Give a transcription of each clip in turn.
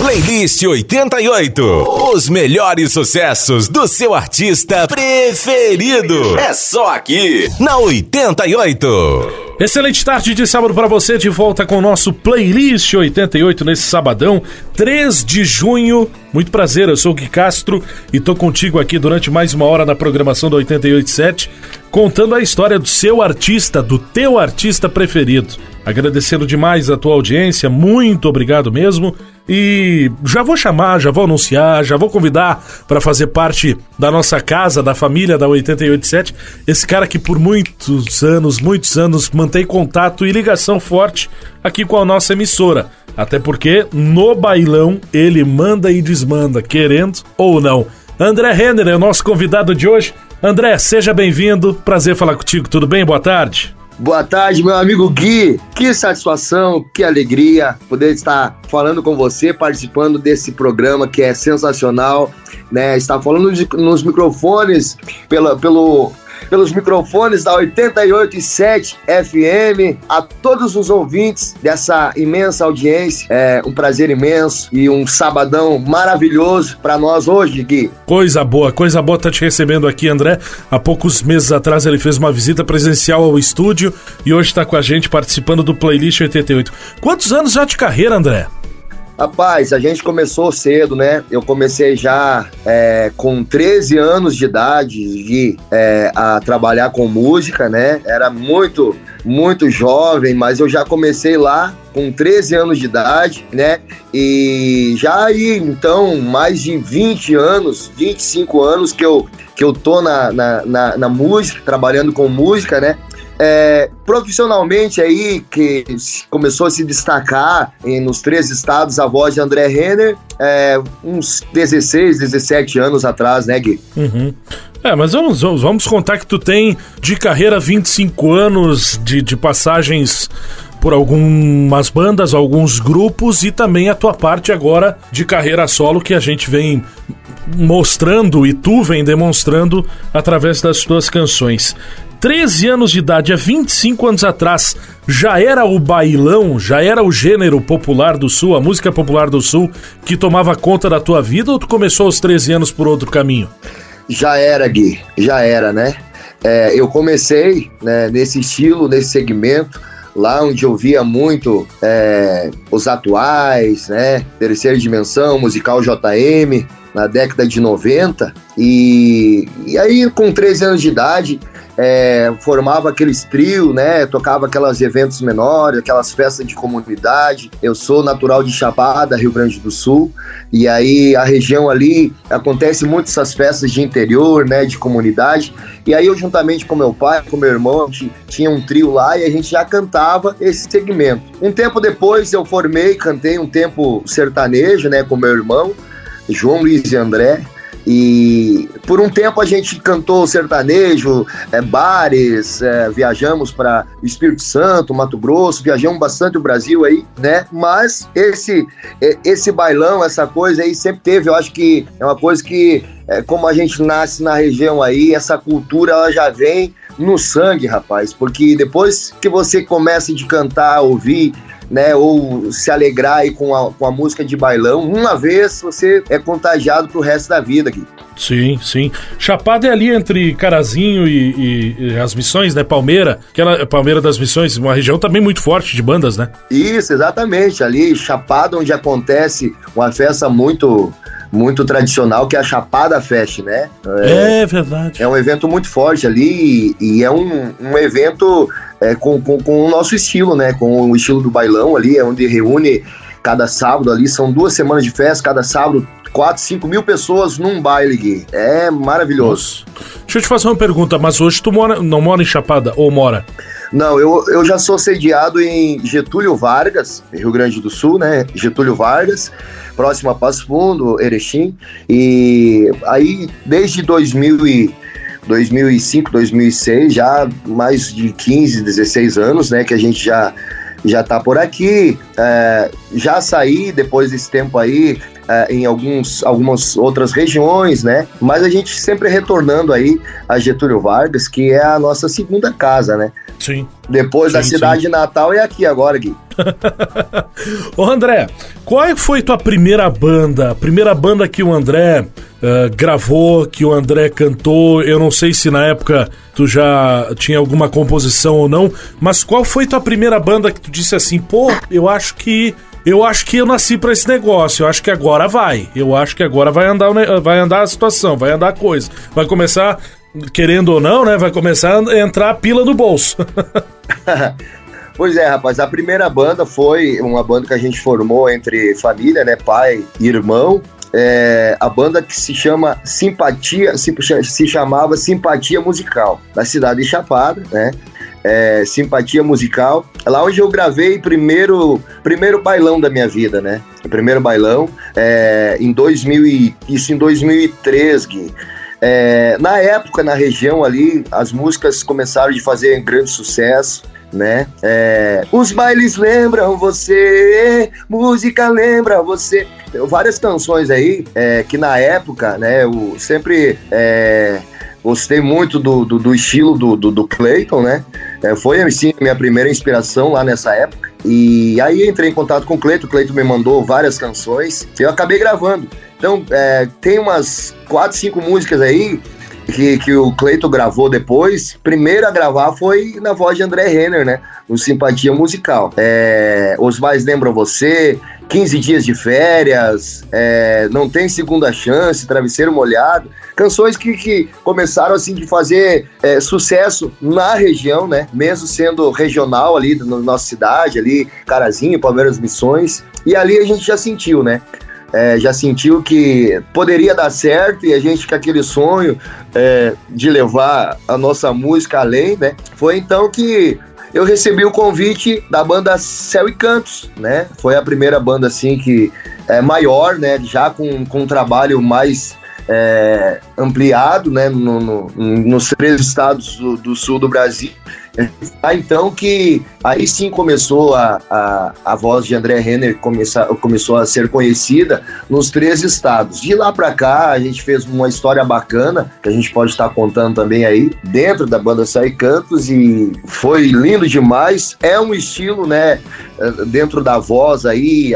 Playlist 88. Os melhores sucessos do seu artista preferido. É só aqui, na 88. Excelente tarde de sábado para você, de volta com o nosso Playlist 88 nesse sabadão, 3 de junho. Muito prazer, eu sou o Gui Castro e tô contigo aqui durante mais uma hora na programação do 887, contando a história do seu artista, do teu artista preferido. Agradecendo demais a tua audiência, muito obrigado mesmo. E já vou chamar, já vou anunciar, já vou convidar para fazer parte da nossa casa, da família da 887, esse cara que por muitos anos, muitos anos mantém contato e ligação forte aqui com a nossa emissora. Até porque no bailão ele manda e desmanda, querendo ou não. André Renner é o nosso convidado de hoje. André, seja bem-vindo. Prazer falar contigo. Tudo bem? Boa tarde. Boa tarde, meu amigo Gui. Que satisfação, que alegria poder estar falando com você, participando desse programa que é sensacional, né? Estar falando de, nos microfones pela, pelo pelos microfones da 88.7 FM, a todos os ouvintes dessa imensa audiência. É um prazer imenso e um sabadão maravilhoso para nós hoje, Gui. Coisa boa, coisa boa tá te recebendo aqui, André. Há poucos meses atrás ele fez uma visita presencial ao estúdio e hoje está com a gente participando do Playlist 88. Quantos anos já de carreira, André? Rapaz, a gente começou cedo, né? Eu comecei já é, com 13 anos de idade de, é, a trabalhar com música, né? Era muito, muito jovem, mas eu já comecei lá com 13 anos de idade, né? E já aí, então, mais de 20 anos, 25 anos que eu, que eu tô na, na, na, na música, trabalhando com música, né? É, profissionalmente aí, que começou a se destacar em, nos três estados a voz de André Renner, é, uns 16, 17 anos atrás, né, Gui? Uhum. É, mas vamos, vamos contar que tu tem de carreira 25 anos de, de passagens por algumas bandas, alguns grupos e também a tua parte agora de carreira solo que a gente vem mostrando e tu vem demonstrando através das tuas canções. 13 anos de idade, há 25 anos atrás, já era o bailão, já era o gênero popular do Sul, a música popular do Sul, que tomava conta da tua vida ou tu começou aos 13 anos por outro caminho? Já era, Gui, já era, né? É, eu comecei né, nesse estilo, nesse segmento, lá onde eu via muito é, os atuais, né? Terceira Dimensão, musical JM, na década de 90. E, e aí, com 13 anos de idade, é, formava aqueles trio, né? Tocava aquelas eventos menores, aquelas festas de comunidade. Eu sou natural de Chapada, Rio Grande do Sul, e aí a região ali acontece muito essas festas de interior, né? De comunidade. E aí eu juntamente com meu pai, com meu irmão, tinha um trio lá e a gente já cantava esse segmento. Um tempo depois eu formei, cantei um tempo sertanejo, né? Com meu irmão, João Luiz e André. E por um tempo a gente cantou sertanejo, é, bares, é, viajamos para Espírito Santo, Mato Grosso, viajamos bastante o Brasil aí, né? Mas esse é, esse bailão, essa coisa aí sempre teve, eu acho que é uma coisa que é, como a gente nasce na região aí, essa cultura ela já vem no sangue, rapaz, porque depois que você começa de cantar, ouvir né, ou se alegrar aí com a, com a música de bailão, uma vez você é contagiado pro resto da vida aqui. Sim, sim. Chapada é ali entre Carazinho e, e, e, as Missões, né? Palmeira, aquela Palmeira das Missões, uma região também muito forte de bandas, né? Isso, exatamente. Ali, Chapada, onde acontece uma festa muito muito tradicional, que é a Chapada Fest, né? É, é verdade. É um evento muito forte ali e, e é um, um evento é, com, com, com, o nosso estilo, né? Com o estilo do bailão ali, é onde reúne cada sábado ali, são duas semanas de festa, cada sábado 4, 5 mil pessoas num baile, Gui. É maravilhoso. Deixa eu te fazer uma pergunta, mas hoje tu mora, não mora em Chapada ou mora? Não, eu, eu já sou sediado em Getúlio Vargas, Rio Grande do Sul, né? Getúlio Vargas, próximo a Passo Fundo, Erechim. E aí, desde 2000 e 2005, 2006, já mais de 15, 16 anos, né, que a gente já já tá por aqui. É, já saí depois desse tempo aí é, em alguns, algumas outras regiões, né? Mas a gente sempre retornando aí a Getúlio Vargas, que é a nossa segunda casa, né? Sim. Depois sim, da cidade sim. Natal é aqui agora, Gui. Ô André, qual é foi tua primeira banda? A primeira banda que o André uh, gravou, que o André cantou? Eu não sei se na época tu já tinha alguma composição ou não, mas qual foi tua primeira banda que tu disse assim, pô, eu acho que eu acho que eu nasci para esse negócio. Eu acho que agora vai. Eu acho que agora vai andar, vai andar a situação, vai andar a coisa. Vai começar, querendo ou não, né? Vai começar a entrar a pila do bolso. Pois é, rapaz, a primeira banda foi uma banda que a gente formou entre família, né, pai e irmão. É, a banda que se chama Simpatia, se, se chamava Simpatia Musical, da cidade de Chapada, né? É, Simpatia Musical, lá onde eu gravei primeiro primeiro bailão da minha vida, né? O primeiro bailão é, em 2000 e, isso em 2003, Gui. É, na época, na região ali, as músicas começaram de fazer grande sucesso né? É, os bailes lembram você, música lembra você. Tem várias canções aí é, que na época, né, eu sempre é, gostei muito do, do, do estilo do, do, do, Clayton, né? É, foi sim minha primeira inspiração lá nessa época. E aí entrei em contato com o Cleiton, o Cleiton me mandou várias canções e eu acabei gravando. Então, é, tem umas quatro, cinco músicas aí que, que o Cleito gravou depois, primeiro a gravar foi na voz de André Renner, né? No Simpatia Musical. É, Os Mais Lembram Você, 15 Dias de Férias, é, Não Tem Segunda Chance, Travesseiro Molhado. Canções que, que começaram assim de fazer é, sucesso na região, né? Mesmo sendo regional ali na nossa cidade, ali, Carazinho, Palmeiras Missões. E ali a gente já sentiu, né? É, já sentiu que poderia dar certo e a gente com aquele sonho é, de levar a nossa música além, né? Foi então que eu recebi o convite da banda Céu e Cantos, né? Foi a primeira banda assim que é maior, né? Já com, com um trabalho mais é, ampliado, né? No, no, nos três estados do, do sul do Brasil. Ah, então que aí sim começou a, a, a voz de André Renner começar, começou a ser conhecida nos três estados. De lá para cá, a gente fez uma história bacana, que a gente pode estar contando também aí, dentro da banda Sai Cantos, e foi lindo demais. É um estilo, né, dentro da voz aí,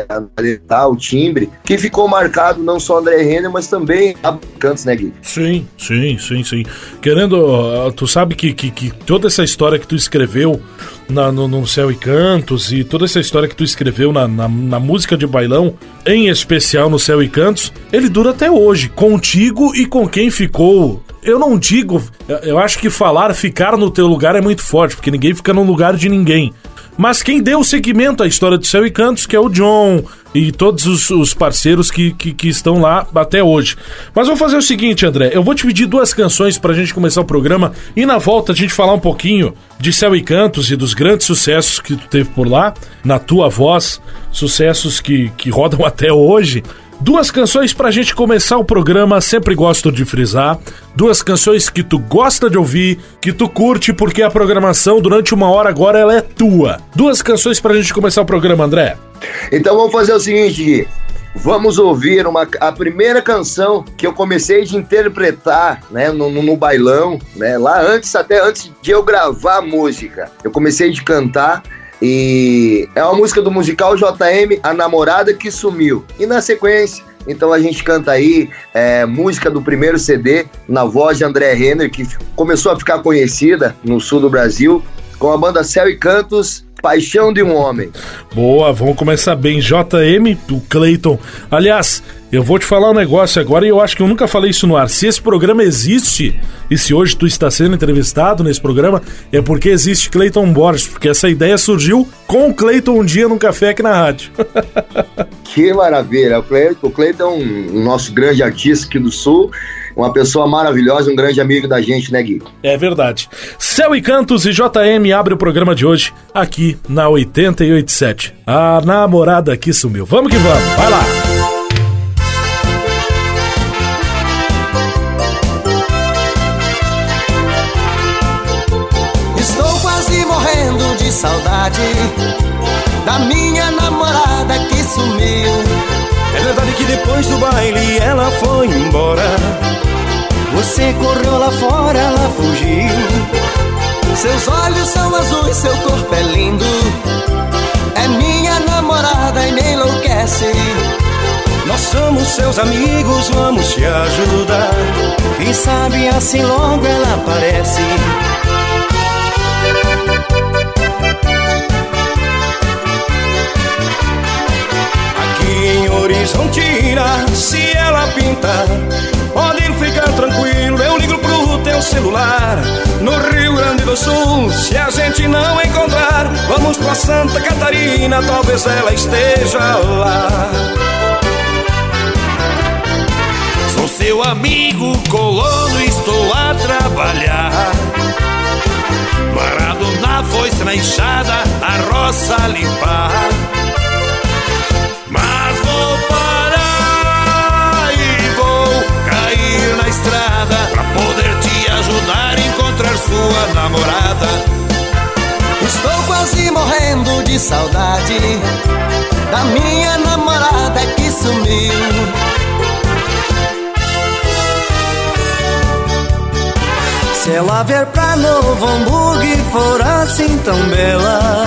a, o timbre, que ficou marcado não só André Renner, mas também a Cantos, né, Gui? Sim, sim, sim, sim. Querendo, tu sabe que, que, que toda essa história que tu escreveu na, no, no, Céu e Cantos e toda essa história que tu escreveu na, na, na, música de bailão, em especial no Céu e Cantos, ele dura até hoje, contigo e com quem ficou. Eu não digo, eu acho que falar ficar no teu lugar é muito forte, porque ninguém fica no lugar de ninguém. Mas quem deu seguimento à história do Céu e Cantos, que é o John e todos os, os parceiros que, que, que, estão lá até hoje. Mas vou fazer o seguinte, André, eu vou te pedir duas canções pra gente começar o programa e na volta a gente falar um pouquinho de Céu e Cantos e dos grandes sucessos que tu teve por lá, na tua voz, sucessos que, que rodam até hoje. Duas canções pra gente começar o programa, sempre gosto de frisar. Duas canções que tu gosta de ouvir, que tu curte, porque a programação durante uma hora agora ela é tua. Duas canções pra gente começar o programa, André. Então vamos fazer o seguinte, Vamos ouvir uma, a primeira canção que eu comecei de interpretar, né, no, no, bailão, né, lá antes, até antes de eu gravar a música. Eu comecei de cantar e é uma música do musical JM, A Namorada que Sumiu. E na sequência, então a gente canta aí é, música do primeiro CD, na voz de André Renner, que começou a ficar conhecida no sul do Brasil, com a banda Céu e Cantos, Paixão de um Homem. Boa, vamos começar bem. JM, o Clayton. Aliás, eu vou te falar um negócio agora e eu acho que eu nunca falei isso no ar. Se esse programa existe, e se hoje tu está sendo entrevistado nesse programa, é porque existe Clayton Borges, porque essa ideia surgiu com o Clayton um dia num café aqui na rádio. que maravilha. O Clayton, o Clayton é um nosso grande artista aqui do Sul uma pessoa maravilhosa, um grande amigo da gente, né, Gui? É verdade. Céu e Cantos e JM abre o programa de hoje aqui na 887. A namorada que sumiu. Vamos que vamos, vai lá! Estou quase morrendo de saudade da minha namorada que sumiu. É verdade que depois do baile ela foi embora. Você correu lá fora, ela fugiu. Seus olhos são azuis, seu corpo é lindo. É minha namorada e me enlouquece. Nós somos seus amigos, vamos te ajudar. Quem sabe assim logo ela aparece. Em Horizontina, se ela pintar, pode ficar tranquilo, eu ligo pro teu celular. No Rio Grande do Sul, se a gente não encontrar, vamos pra Santa Catarina, talvez ela esteja lá. Sou seu amigo colono, estou a trabalhar. Parado na foice, na enxada, a roça limpar. Estrada pra poder te ajudar a encontrar sua namorada. Estou quase morrendo de saudade da minha namorada que sumiu. Se ela ver pra Novo Hamburgo e for assim tão bela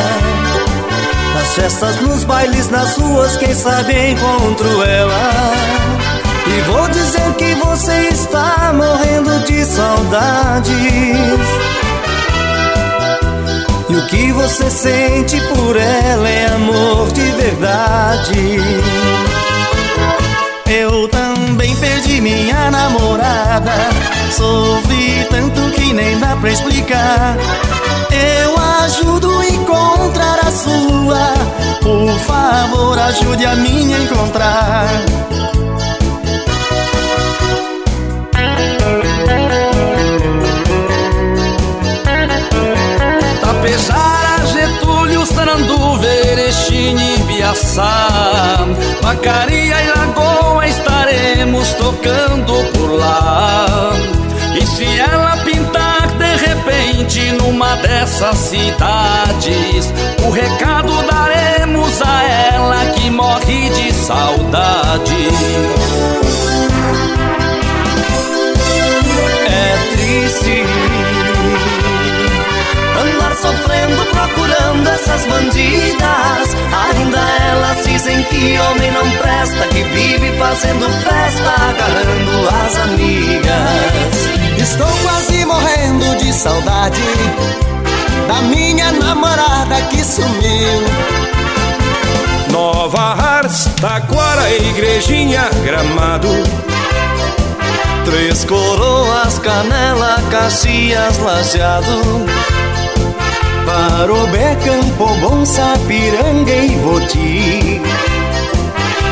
Nas festas, nos bailes, nas ruas, quem sabe encontro ela E vou dizer que você está morrendo de saudades E o que você sente por ela é amor de verdade eu também perdi minha namorada. Sofri tanto que nem dá pra explicar. Eu ajudo a encontrar a sua. Por favor, ajude a minha a encontrar. Verechini, Piaçá Vacaria e Lagoa estaremos tocando por lá. E se ela pintar de repente numa dessas cidades O recado daremos a ela que morre de saudade. É triste andar sofrendo procurando essas bandidas. Ainda elas dizem que homem não presta, que vive fazendo festa, agarrando as amigas. Estou quase morrendo de saudade da minha namorada que sumiu. Nova Ars, Taquara, Igrejinha, Gramado. Três Coroas, Canela, Caxias, Lajeado. Parobé, Campo Bom, Sapiranga e Voti.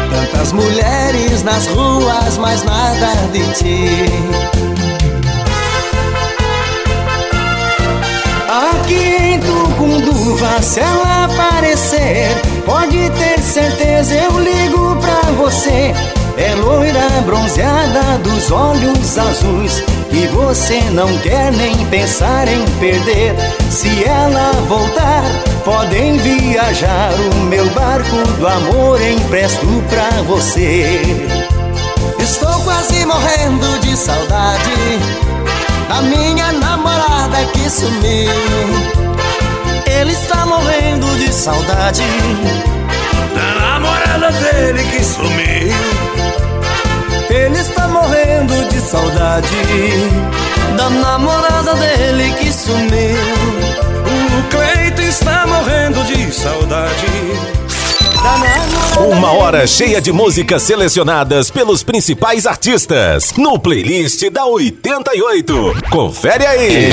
Tantas mulheres nas ruas, mas nada de ti. Aqui em Tucunduva, se ela aparecer, pode ter certeza eu ligo pra você. É loira bronzeada dos olhos azuis E você não quer nem pensar em perder. Se ela voltar, podem viajar O meu barco do amor empresto pra você. Estou quase morrendo de saudade Da minha namorada que sumiu. Ele está morrendo de saudade. Da namorada dele que sumiu ele está morrendo de saudade da namorada dele que sumiu. O Cleito está morrendo de saudade. Uma hora cheia de músicas selecionadas pelos principais artistas no playlist da 88. Confere aí.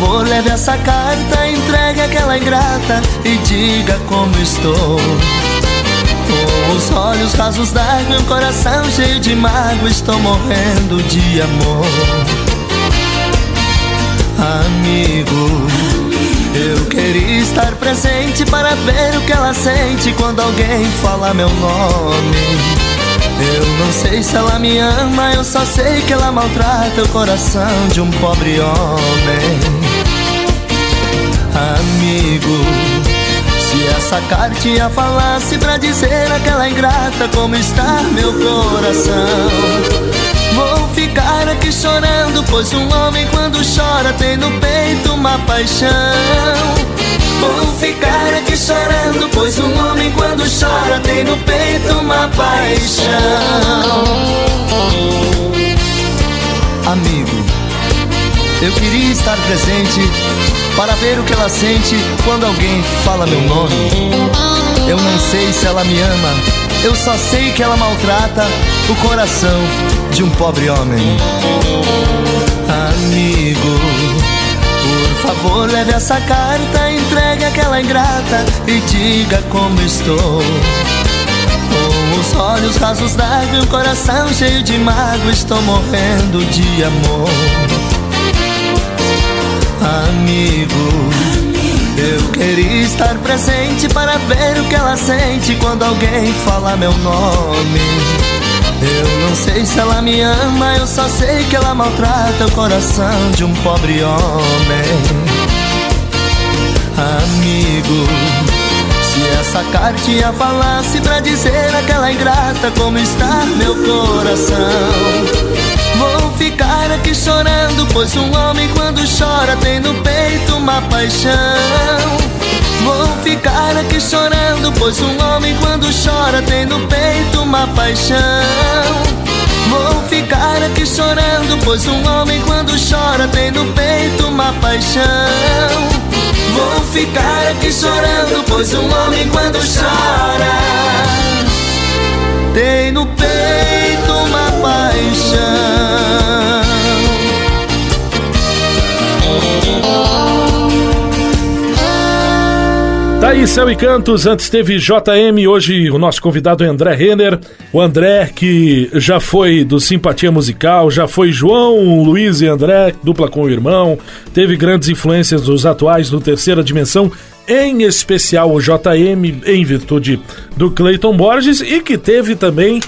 Favor, leve essa carta, entregue aquela ingrata e diga como estou. Com os olhos rasos d'água e um coração cheio de mágoa, estou morrendo de amor. Amigo, eu queria estar presente para ver o que ela sente quando alguém fala meu nome. Eu não sei se ela me ama, eu só sei que ela maltrata o coração de um pobre homem. Amigo, Se essa cartinha falasse pra dizer aquela ingrata como está meu coração Vou ficar aqui chorando, pois um homem quando chora tem no peito uma paixão Vou ficar aqui chorando, pois um homem quando chora tem no peito uma paixão. Amigo, eu queria estar presente para ver o que ela sente quando alguém fala meu nome. Eu não sei se ela me ama, eu só sei que ela maltrata o coração de um pobre homem. Amigo, por favor, leve essa carta, entregue aquela ingrata e diga como estou. Com os olhos rasos d'água e o coração cheio de mágoa, estou morrendo de amor. Amigo, eu queria estar presente para ver o que ela sente quando alguém fala meu nome. Eu não sei se ela me ama, eu só sei que ela maltrata o coração de um pobre homem. Amigo, se essa cartinha falasse pra dizer aquela ingrata como está meu coração. Ficar aqui chorando, pois um homem quando chora tem no peito uma paixão. Vou ficar aqui chorando, pois um homem quando chora tem no peito uma paixão. Vou ficar aqui chorando, pois um homem quando chora tem no peito uma paixão. Vou ficar aqui chorando, pois um homem quando chora tem no peito aí, Céu e Cantos. Antes teve JM, hoje o nosso convidado é André Renner. O André, que já foi do Simpatia Musical, já foi João, Luiz e André, dupla com o irmão. Teve grandes influências dos atuais do Terceira Dimensão, em especial o JM, em virtude do Clayton Borges, e que teve também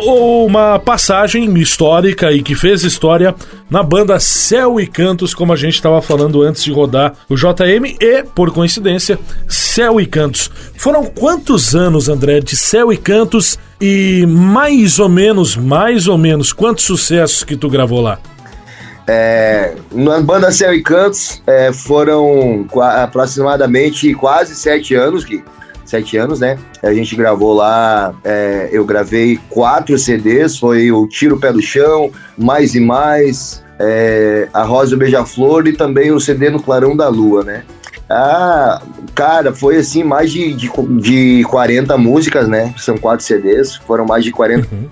uma passagem histórica e que fez história na banda Céu e Cantos, como a gente estava falando antes de rodar o JM e, por coincidência, Céu e Cantos. Foram quantos anos, André, de Céu e Cantos e mais ou menos, mais ou menos, quantos sucessos que tu gravou lá? É, na banda Céu e Cantos é, foram aproximadamente quase sete anos, Gui sete anos, né? A gente gravou lá, é, eu gravei quatro CDs, foi o Tiro o Pé do Chão, Mais e Mais, é, A Rosa e o Beija-Flor e também o CD no Clarão da Lua, né? Ah, cara, foi assim, mais de, de, de 40 músicas, né? São quatro CDs, foram mais de 40 uhum.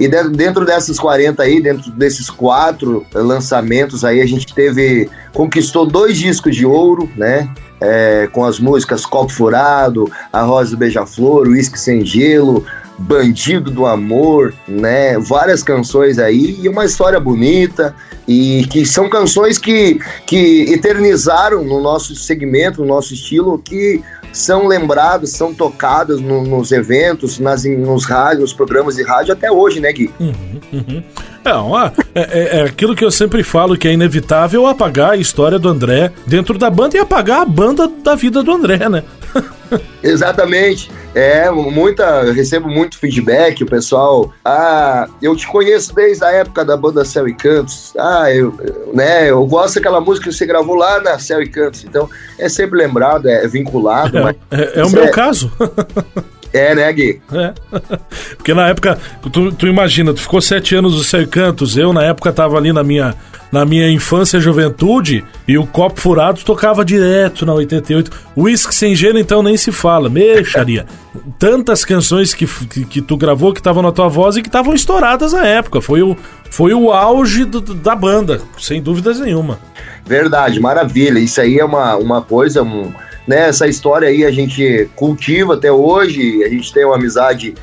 E dentro dessas 40 aí, dentro desses quatro lançamentos aí, a gente teve. conquistou dois discos de ouro, né? é, com as músicas Copo Furado, A Rosa do Beija-Flor, Whisky Sem Gelo, Bandido do Amor, né? Várias canções aí e uma história bonita e que são canções que, que eternizaram no nosso segmento, no nosso estilo, que são lembradas, são tocadas no, nos eventos, nas, nos rádios, nos programas de rádio até hoje, né, Gui? Uhum, uhum. Não, é, é, é, aquilo que eu sempre falo que é inevitável apagar a história do André dentro da banda e apagar a banda da vida do André, né? Exatamente. É, muita, recebo muito feedback, o pessoal, ah, eu te conheço desde a época da banda Céu e Cantos. Ah, eu, né, eu gosto daquela música que você gravou lá na Céu e Cantos. Então, é sempre lembrado, é vinculado. É, é, é o meu é caso. É, né, Gui? É. Porque na época, tu, tu imagina, tu ficou sete anos no Céu e Cantos, eu na época tava ali na minha, na minha infância e juventude, e o Copo Furado tocava direto na 88. Whisky Sem Gelo, então, nem se fala, mexaria. Tantas canções que, que, que tu gravou que estavam na tua voz e que estavam estouradas na época. Foi o, foi o auge do, da banda, sem dúvidas nenhuma. Verdade, maravilha. Isso aí é uma, uma coisa... Um né? Essa história aí a gente cultiva até hoje, a gente tem uma amizade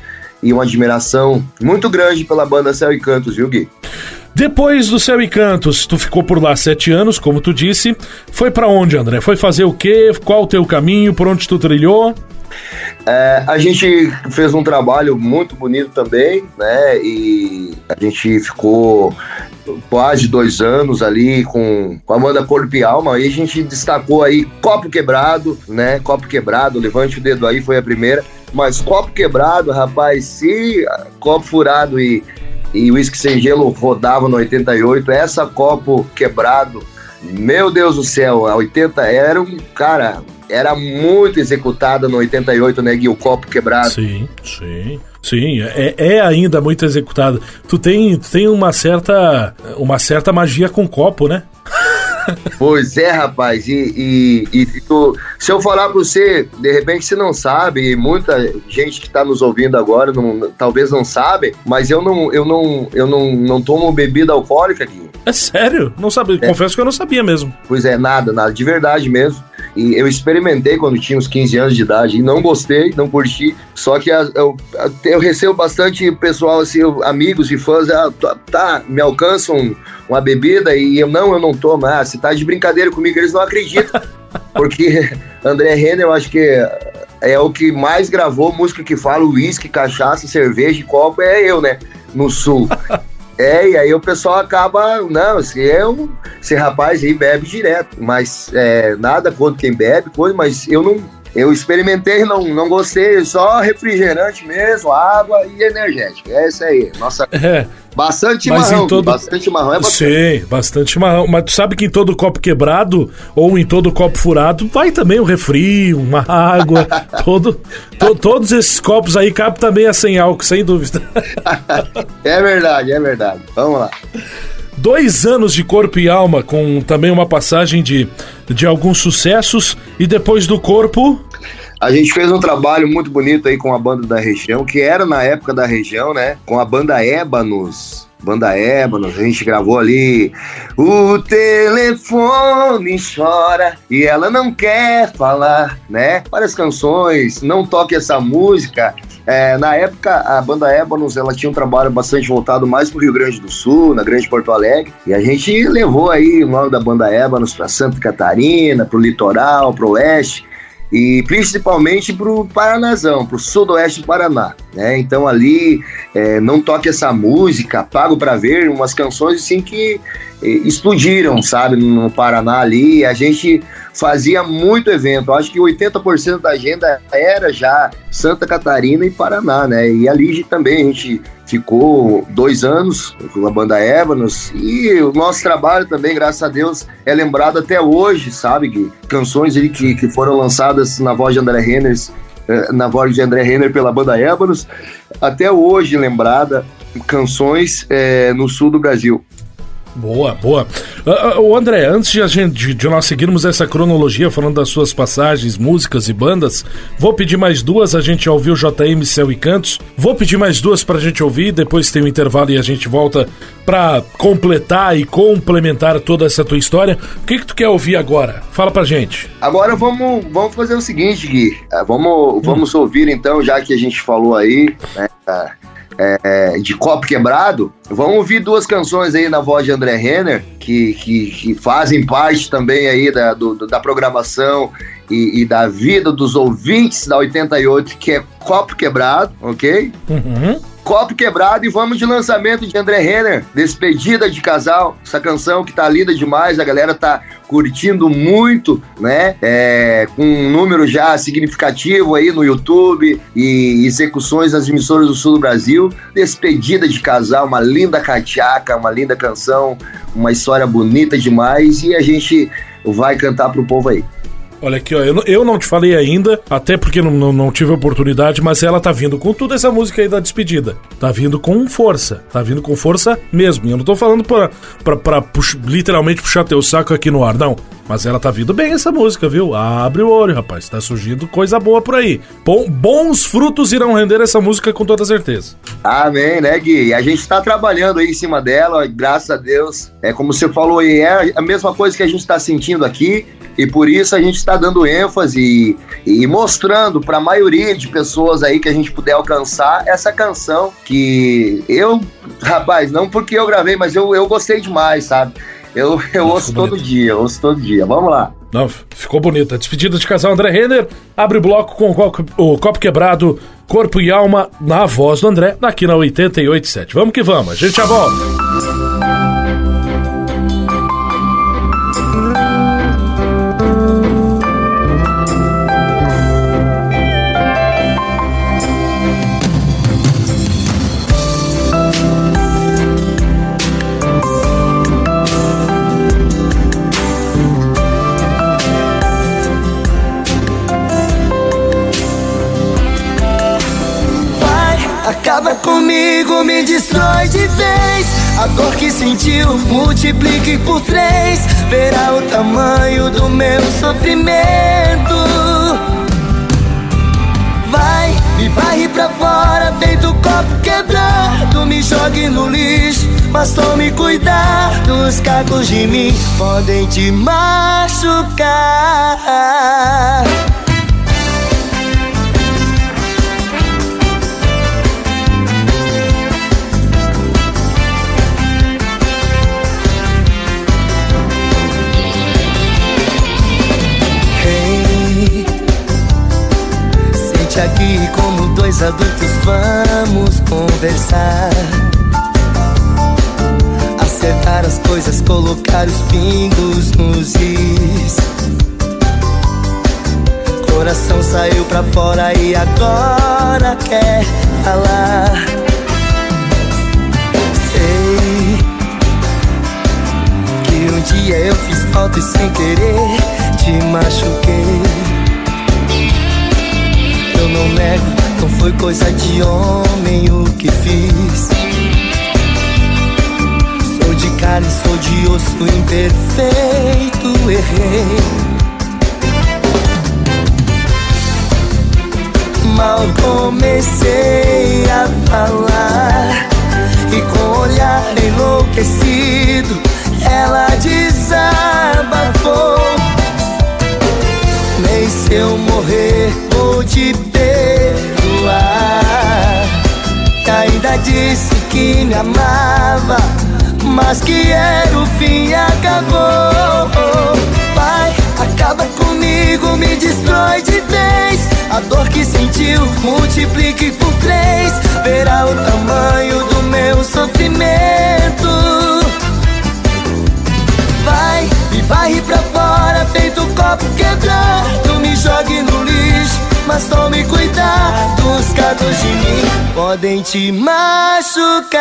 e uma admiração muito grande pela banda Céu e Cantos, viu, Gui? Depois do Céu e Cantos, tu ficou por lá sete anos, como tu disse. Foi para onde, André? Foi fazer o quê? Qual o teu caminho? Por onde tu trilhou? É, a gente fez um trabalho muito bonito também, né? E a gente ficou quase dois anos ali com, com a banda Corpo e Alma. Aí a gente destacou aí Copo Quebrado, né? Copo Quebrado, levante o dedo aí, foi a primeira. Mas Copo Quebrado, rapaz, se Copo Furado e, e Whisky Sem Gelo rodava no 88, essa Copo Quebrado, meu Deus do céu, a 80 era um, cara, era muito executada no 88, né, Gui? O Copo Quebrado. Sim, sim. Sim, é, é ainda muito executado. Tu tem, tu tem uma certa uma certa magia com copo, né? Pois é, rapaz. E, e, e tu, se eu falar pra você, de repente você não sabe, e muita gente que tá nos ouvindo agora não, talvez não sabe, mas eu não, eu não, eu não, não tomo bebida alcoólica aqui. É sério? Não sabia. É. Confesso que eu não sabia mesmo. Pois é, nada, nada, de verdade mesmo. E eu experimentei quando tinha uns 15 anos de idade e não gostei, não curti. Só que eu, eu recebo bastante pessoal, assim, amigos e fãs, ah, tá, tá, me alcançam uma bebida e eu não, eu não tomo. Ah, você tá de brincadeira comigo, eles não acreditam. Porque André Renner, eu acho que é o que mais gravou música que fala uísque, cachaça, cerveja e copo, é eu, né? No sul. É, e aí o pessoal acaba, não, esse, é um, esse rapaz aí bebe direto, mas é, nada contra quem bebe, coisa, mas eu não, eu experimentei, não, não gostei, só refrigerante mesmo, água e energético. É isso aí. Nossa. É. Bastante chimarrão, todo... bastante chimarrão é bastante. Sim, bastante chimarrão. Mas tu sabe que em todo copo quebrado ou em todo copo furado vai também um refri, uma água, todo, to, todos esses copos aí cabem também a sem álcool, sem dúvida. é verdade, é verdade. Vamos lá. Dois anos de corpo e alma, com também uma passagem de, de alguns sucessos. E depois do corpo. A gente fez um trabalho muito bonito aí com a banda da região, que era na época da região, né? Com a banda Ébanos. Banda Ébanos, a gente gravou ali. O telefone chora e ela não quer falar, né? Várias canções, não toque essa música. É, na época, a banda Ébanos ela tinha um trabalho bastante voltado mais para o Rio Grande do Sul, na Grande Porto Alegre, e a gente levou aí o nome da banda Ébanos para Santa Catarina, para o litoral, para o oeste e principalmente para o Paranazão, para o sudoeste do Paraná. Né? Então ali é, não toque essa música, pago para ver umas canções assim que é, explodiram, sabe, no Paraná ali. A gente fazia muito evento. Acho que 80% da agenda era já Santa Catarina e Paraná, né? E ali também a gente ficou dois anos com a banda Ébanos e o nosso trabalho também, graças a Deus, é lembrado até hoje, sabe? Que canções ali que, que foram lançadas na voz de André Renner, eh, na voz de André Renner pela banda Ébanos, até hoje lembrada canções é, no sul do Brasil. Boa, boa. Uh, uh, André, antes de, a gente, de, de, nós seguirmos essa cronologia falando das suas passagens, músicas e bandas, vou pedir mais duas, a gente já ouviu JM, Céu e Cantos. Vou pedir mais duas pra gente ouvir, depois tem o um intervalo e a gente volta pra completar e complementar toda essa tua história. O que, que tu quer ouvir agora? Fala pra gente. Agora vamos, vamos fazer o seguinte, Gui. É, vamos, vamos hum. ouvir então, já que a gente falou aí, né? É, de copo quebrado, vamos ouvir duas canções aí na voz de André Renner, que, que, que fazem parte também aí da, do, da programação e, e, da vida dos ouvintes da 88, que é Copo Quebrado, ok? Uhum. Copo Quebrado e vamos de lançamento de André Renner, Despedida de Casal, essa canção que tá linda demais, a galera tá curtindo muito, né? É, com um número já significativo aí no YouTube e execuções nas emissoras do sul do Brasil. Despedida de Casal, uma linda cachaca, uma linda canção, uma história bonita demais e a gente vai cantar pro povo aí. Olha aqui, ó, eu, eu não te falei ainda, até porque não, não, não, tive oportunidade, mas ela tá vindo com toda essa música aí da despedida. Tá vindo com força, tá vindo com força mesmo. E eu não tô falando pra, pra, pra pux, literalmente puxar teu saco aqui no ar, não. Mas ela tá vindo bem essa música, viu? Abre o olho, rapaz. Tá surgindo coisa boa por aí. Bom, bons frutos irão render essa música com toda certeza. Amém, né, Gui? A gente tá trabalhando aí em cima dela, graças a Deus. É como você falou aí, é a mesma coisa que a gente tá sentindo aqui. E por isso a gente está dando ênfase e, e mostrando para a maioria de pessoas aí que a gente puder alcançar essa canção que eu, rapaz, não porque eu gravei, mas eu, eu gostei demais, sabe? Eu, eu ouço todo bonito. dia, ouço todo dia. Vamos lá. Não, ficou bonita. Despedida de casal André Renner. Abre o bloco com o copo quebrado, corpo e alma, na voz do André, aqui na 887. Vamos que vamos, a gente já volta. Comigo, me destrói de vez. A dor que sentiu, multiplique por três. Verá o tamanho do meu sofrimento. Vai, me varre pra fora, feito copo quebrado. Me jogue no lixo, mas tome cuidado. Os cacos de mim podem te machucar. Aqui como dois adultos vamos conversar. Acertar as coisas, colocar os pingos nos is. Coração saiu pra fora e agora quer falar. Sei que um dia eu fiz falta e sem querer te machuquei não nego, não foi coisa de homem o que fiz. Sou de carne, sou de osso imperfeito, errei. Mal comecei a falar e com olhar enlouquecido ela desabafou. Nem se eu morrer vou te Ainda disse que me amava, mas que era o fim acabou. Vai, acaba comigo, me destrói de vez. A dor que sentiu, multiplique por três. Verá o tamanho do meu sofrimento. Vai, me varre pra fora, feito copo quebrado. Me jogue no lixo mas tome cuidado, os cados de mim podem te machucar.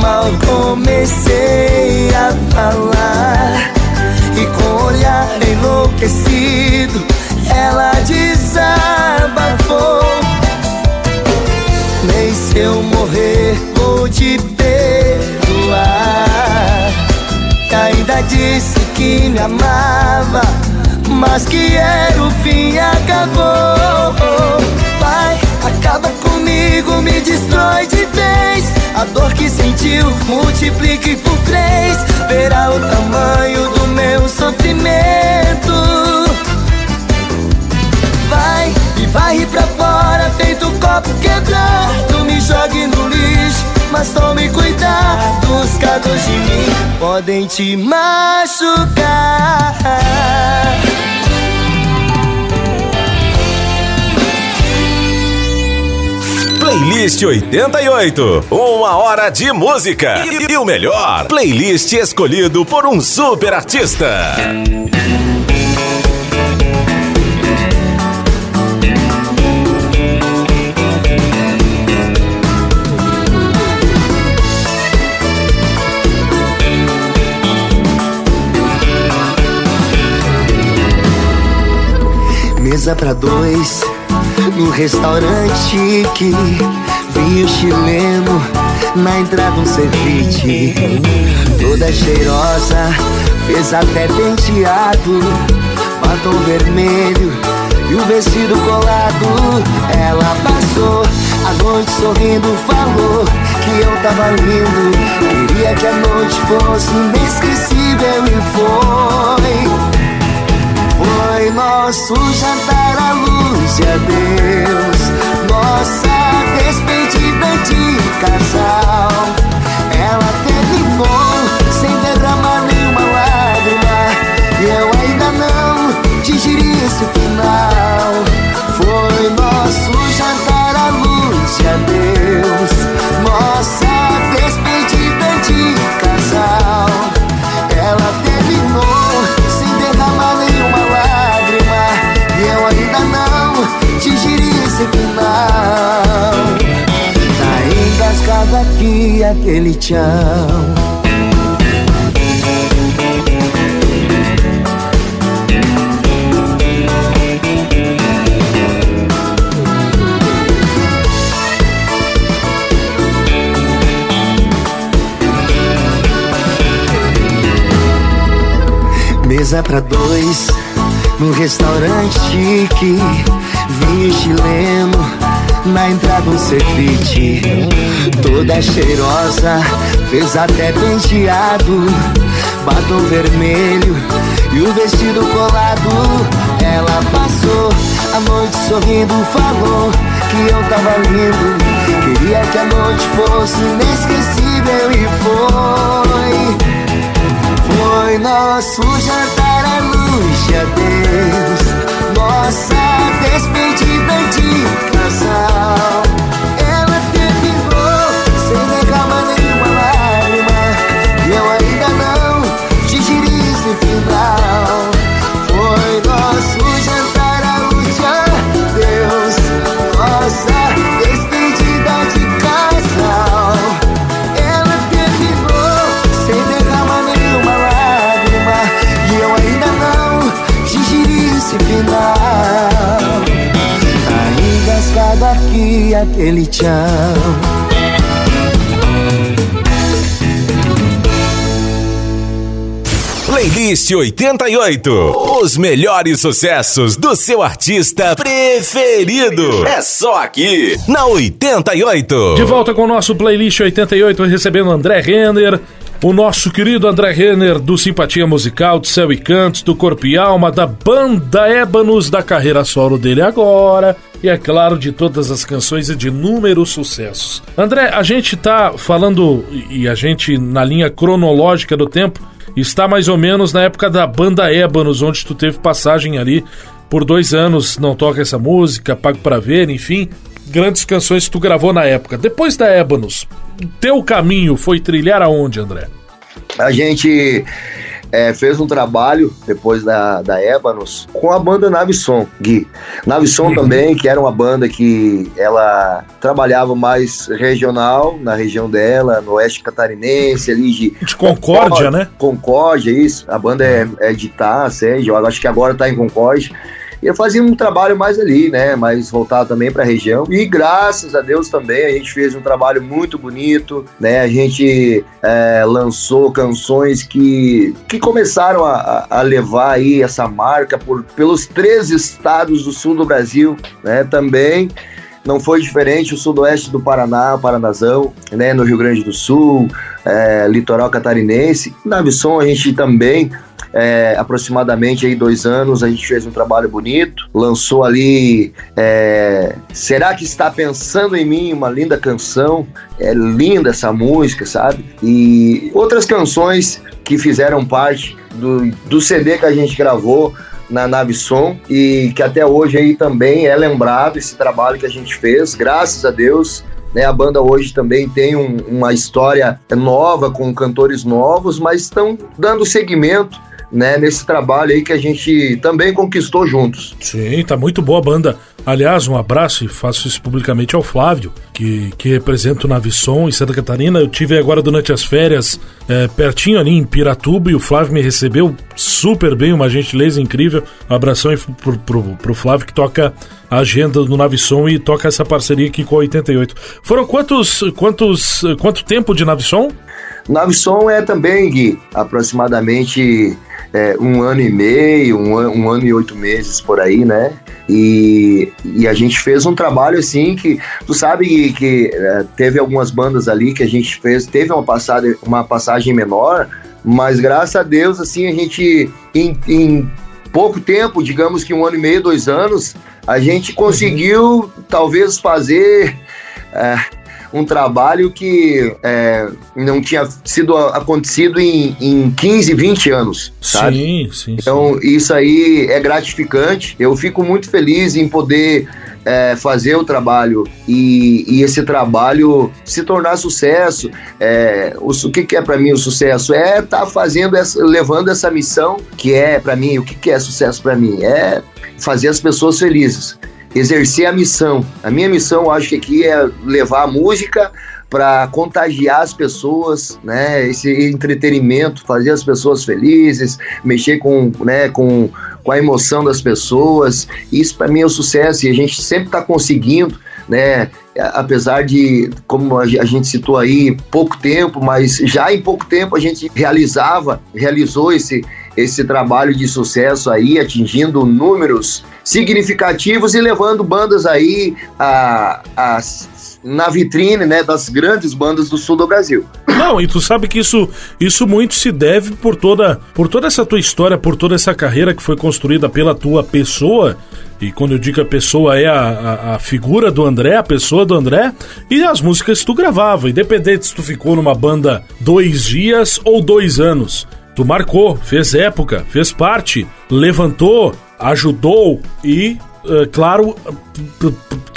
Mal comecei a falar e com olhar enlouquecido ela desabafou. Nem se eu morrer vou te perdoar. Ainda disse que me amava, mas que era o fim acabou. Vai, acaba comigo, me destrói de vez. A dor que sentiu, multiplique por três. Verá o tamanho do meu sofrimento varre pra fora, feito copo quebrado. Me jogue no lixo, mas tome cuidado. Os cados de mim podem te machucar. Playlist 88. Uma hora de música. E, e o melhor, playlist escolhido por um super artista. Mesa pra dois no restaurante que vi o chileno na entrada um ceviche. Toda cheirosa, fez até penteado Batom vermelho e o vestido colado. Ela passou a noite sorrindo, falou que eu tava lindo Queria que a noite fosse inesquecível e foi foi nosso jantar à luz de adeus Nossa despedida de casal aquele tchau. Mesa pra dois, no restaurante chique Vinho chileno, na entrada um ceviche Toda cheirosa, fez até penteado. Batom vermelho e o vestido colado. Ela passou a noite sorrindo, falou que eu tava lindo. Queria que a noite fosse inesquecível e foi. Foi nosso jantar à luz de adeus Nossa despedida de casal Ela terminou sem derramar nenhuma lágrima. E eu ainda não digeri esse final aquele tchau Playlist 88. Os melhores sucessos do seu artista preferido. É só aqui, na 88. De volta com o nosso playlist 88, recebendo André Renner, o nosso querido André Renner do Simpatia Musical, do Céu e Cantos, do Corpo e Alma, da banda Ébanos, da carreira solo dele agora. E é claro, de todas as canções e de inúmeros sucessos. André, a gente tá falando, e a gente na linha cronológica do tempo, está mais ou menos na época da banda Ébanos, onde tu teve passagem ali por dois anos, não toca essa música, pago pra ver, enfim, grandes canções que tu gravou na época. Depois da Ébanos, teu caminho foi trilhar aonde, André? A gente é, fez um trabalho depois da, da Ébanos com a banda Navisson, Gui. Navisson também, que era uma banda que ela trabalhava mais regional, na região dela, no oeste catarinense, ali de... De Concórdia, né? Concórdia, isso. A banda é, é de Itá, Sérgio, eu acho que agora tá em Concórdia. E eu fazia um trabalho mais ali, né? Mais voltado também para a região. E graças a Deus também a gente fez um trabalho muito bonito, né? A gente é, lançou canções que, que começaram a, a levar aí essa marca por, pelos três estados do sul do Brasil, né? Também não foi diferente o sudoeste do Paraná, Paranazão, né? No Rio Grande do Sul, é, litoral catarinense. Na Visson a gente também é, aproximadamente aí dois anos, a gente fez um trabalho bonito, lançou ali é, Será que está pensando em mim? Uma linda canção, é linda essa música, sabe? E outras canções que fizeram parte do, do CD que a gente gravou na Nave Som e que até hoje aí também é lembrado esse trabalho que a gente fez, graças a Deus. Né, a banda hoje também tem um, uma história nova, com cantores novos, mas estão dando seguimento né, nesse trabalho aí que a gente também conquistou juntos. Sim, tá muito boa a banda. Aliás, um abraço e faço isso publicamente ao Flávio, que, que representa o Navisson em Santa Catarina. Eu tive agora durante as férias, é, pertinho ali em Piratuba, e o Flávio me recebeu super bem, uma gentileza incrível. Um abração pro, pro, pro Flávio que toca a agenda do Navisson e toca essa parceria aqui com a 88. Foram quantos, quantos, quanto tempo de Navisson? Navisson é também, Gui, aproximadamente é, um ano e meio, um, an- um ano e oito meses por aí, né? E, e a gente fez um trabalho assim que, tu sabe Gui, que é, teve algumas bandas ali que a gente fez, teve uma passagem, uma passagem menor, mas graças a Deus, assim, a gente em, em pouco tempo, digamos que um ano e meio, dois anos, a gente conseguiu talvez fazer é, um trabalho que é, não tinha sido acontecido em, em 15, 20 anos, sabe? Sim, sim. Então, isso aí é gratificante. Eu fico muito feliz em poder é, fazer o trabalho e, e esse trabalho se tornar sucesso. É, o, o que, que é para mim o sucesso? É estar fazendo, essa, levando essa missão que é para mim. O que, que é sucesso para mim? É fazer as pessoas felizes. Exercer a missão. A minha missão, acho que aqui é levar a música para contagiar as pessoas, né? Esse entretenimento, fazer as pessoas felizes, mexer com, né, com, com a emoção das pessoas. Isso para mim é o sucesso e a gente sempre está conseguindo, né? Apesar de, como a gente citou aí, pouco tempo, mas já em pouco tempo a gente realizava, realizou esse, esse trabalho de sucesso aí, atingindo números significativos e levando bandas aí a, a na vitrine né, das grandes bandas do sul do Brasil. Não, e tu sabe que isso, isso muito se deve por toda, por toda essa tua história, por toda essa carreira que foi construída pela tua pessoa. E quando eu digo a pessoa é a, a, a figura do André, a pessoa do André, e as músicas que tu gravava, independente se tu ficou numa banda dois dias ou dois anos. Tu marcou, fez época, fez parte, levantou, ajudou e, é, claro,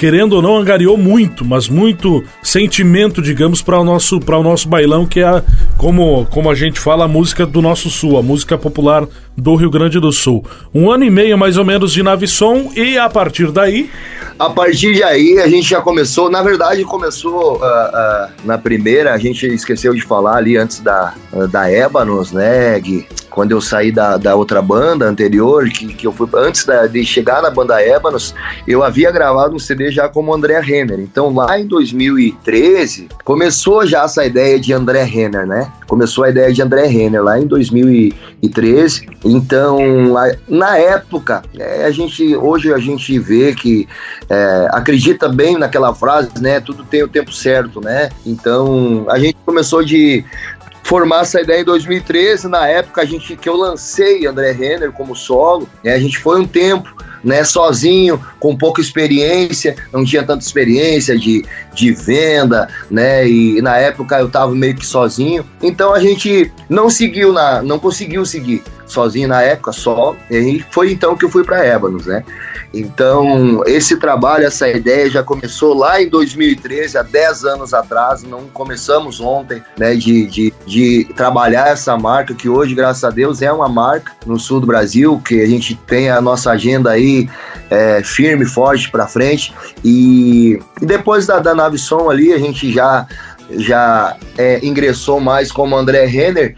querendo ou não, angariou muito, mas muito sentimento, digamos, para o nosso para o nosso bailão, que é como como a gente fala, a música do nosso sul, a música popular do Rio Grande do Sul. Um ano e meio mais ou menos de Navisson e a partir daí a partir de aí a gente já começou, na verdade começou uh, uh, na primeira, a gente esqueceu de falar ali antes da, uh, da Ébanos, né, Gui? Quando eu saí da, da outra banda anterior, que, que eu fui antes da, de chegar na banda Ébanos, eu havia gravado um CD já como André Renner. Então lá em 2013 começou já essa ideia de André Renner, né? Começou a ideia de André Renner lá em 2013. Então na época, é, a gente hoje a gente vê que é, acredita bem naquela frase, né? Tudo tem o tempo certo, né? Então a gente começou de formar essa ideia em 2013. Na época a gente que eu lancei André Renner como solo, né? A gente foi um tempo né, sozinho, com pouca experiência, não tinha tanta experiência de, de venda, né, e na época eu estava meio que sozinho, então a gente não seguiu, na, não conseguiu seguir sozinho na época, só, e foi então que eu fui para Ébanos, né, então, esse trabalho, essa ideia já começou lá em 2013, há 10 anos atrás, não começamos ontem, né, de, de, de, trabalhar essa marca, que hoje, graças a Deus, é uma marca no sul do Brasil, que a gente tem a nossa agenda aí é, firme, forte para frente. E, e, depois da, da Nave Som ali, a gente já, já é, ingressou mais como André Renner,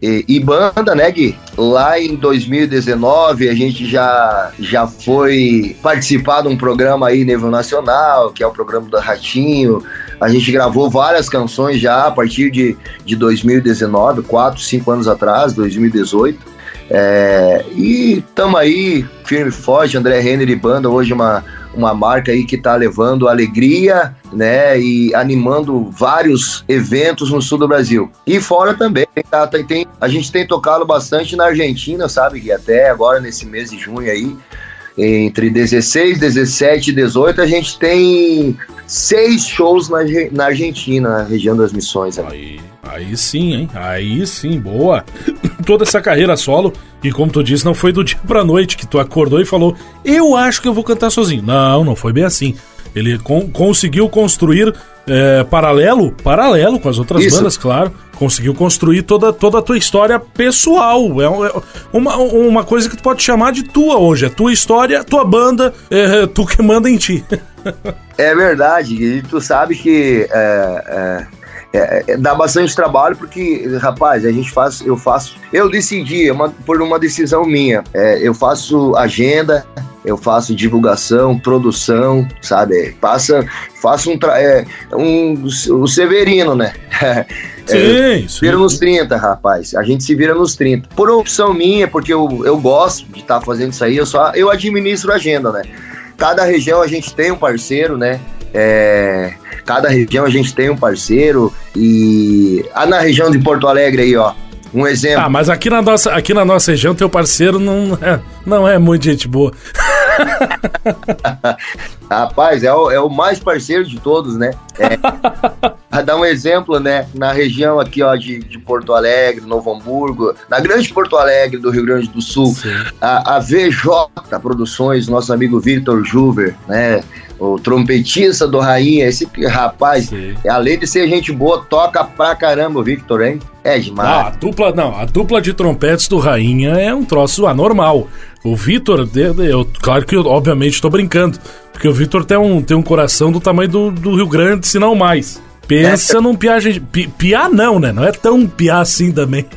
e, e, banda, né, Gui? Lá em 2019 a gente já, já foi participar de um programa aí nível nacional, que é o programa do Ratinho. A gente gravou várias canções já a partir de, de 2019, 4, 5 anos atrás, 2018. É, e estamos aí, firme e forte, André Renner e banda, hoje uma, uma marca aí que está levando alegria, né, e animando vários eventos no sul do Brasil. E fora também, tá, tem, a gente tem tocado bastante na Argentina, sabe, que até agora nesse mês de junho aí, entre 16, 17 e 18, a gente tem seis shows na, na Argentina, na região das missões. Aí, aí sim, hein? Aí sim, boa. Toda essa carreira solo, e como tu disse, não foi do dia pra noite que tu acordou e falou: Eu acho que eu vou cantar sozinho. Não, não foi bem assim. Ele con conseguiu construir é, paralelo, paralelo com as outras Isso. bandas, claro. Conseguiu construir toda, toda a tua história pessoal. É, é, uma, uma coisa que tu pode chamar de tua hoje. É tua história, tua banda, é, tu que manda em ti. É verdade, e tu sabe que é, é, é, é, dá bastante trabalho porque, rapaz, a gente faz, eu faço, eu decidi, uma, por uma decisão minha, é, eu faço agenda, eu faço divulgação, produção, sabe? Passa, faço um, é, um o Severino, né? Sim, sim. Vira nos 30, rapaz. A gente se vira nos 30. Por opção minha, porque eu, eu gosto de estar tá fazendo isso aí, eu só eu administro a agenda, né? Cada região a gente tem um parceiro, né? É, cada região a gente tem um parceiro e ah, na região de Porto Alegre aí, ó, um exemplo. Ah, mas aqui na nossa, aqui na nossa região teu parceiro não é, não é muito gente boa. Rapaz, é o, é o mais parceiro de todos, né? É, a dar um exemplo, né? Na região aqui, ó, de, de Porto Alegre, Novo Hamburgo, na grande Porto Alegre do Rio Grande do Sul, a, a VJ Produções, nosso amigo Victor Juver, né? o trompetista do Rainha, esse rapaz, Sim. além de ser gente boa, toca pra caramba o Victor, hein? É demais. Ah, a dupla, não, a dupla de trompetes do Rainha é um troço anormal. O Victor, eu, claro que eu, obviamente estou brincando, porque o Victor tem um, tem um coração do tamanho do, do Rio Grande, se não mais. Pensa é. num piá, pi, piá não, né? Não é tão piá assim também.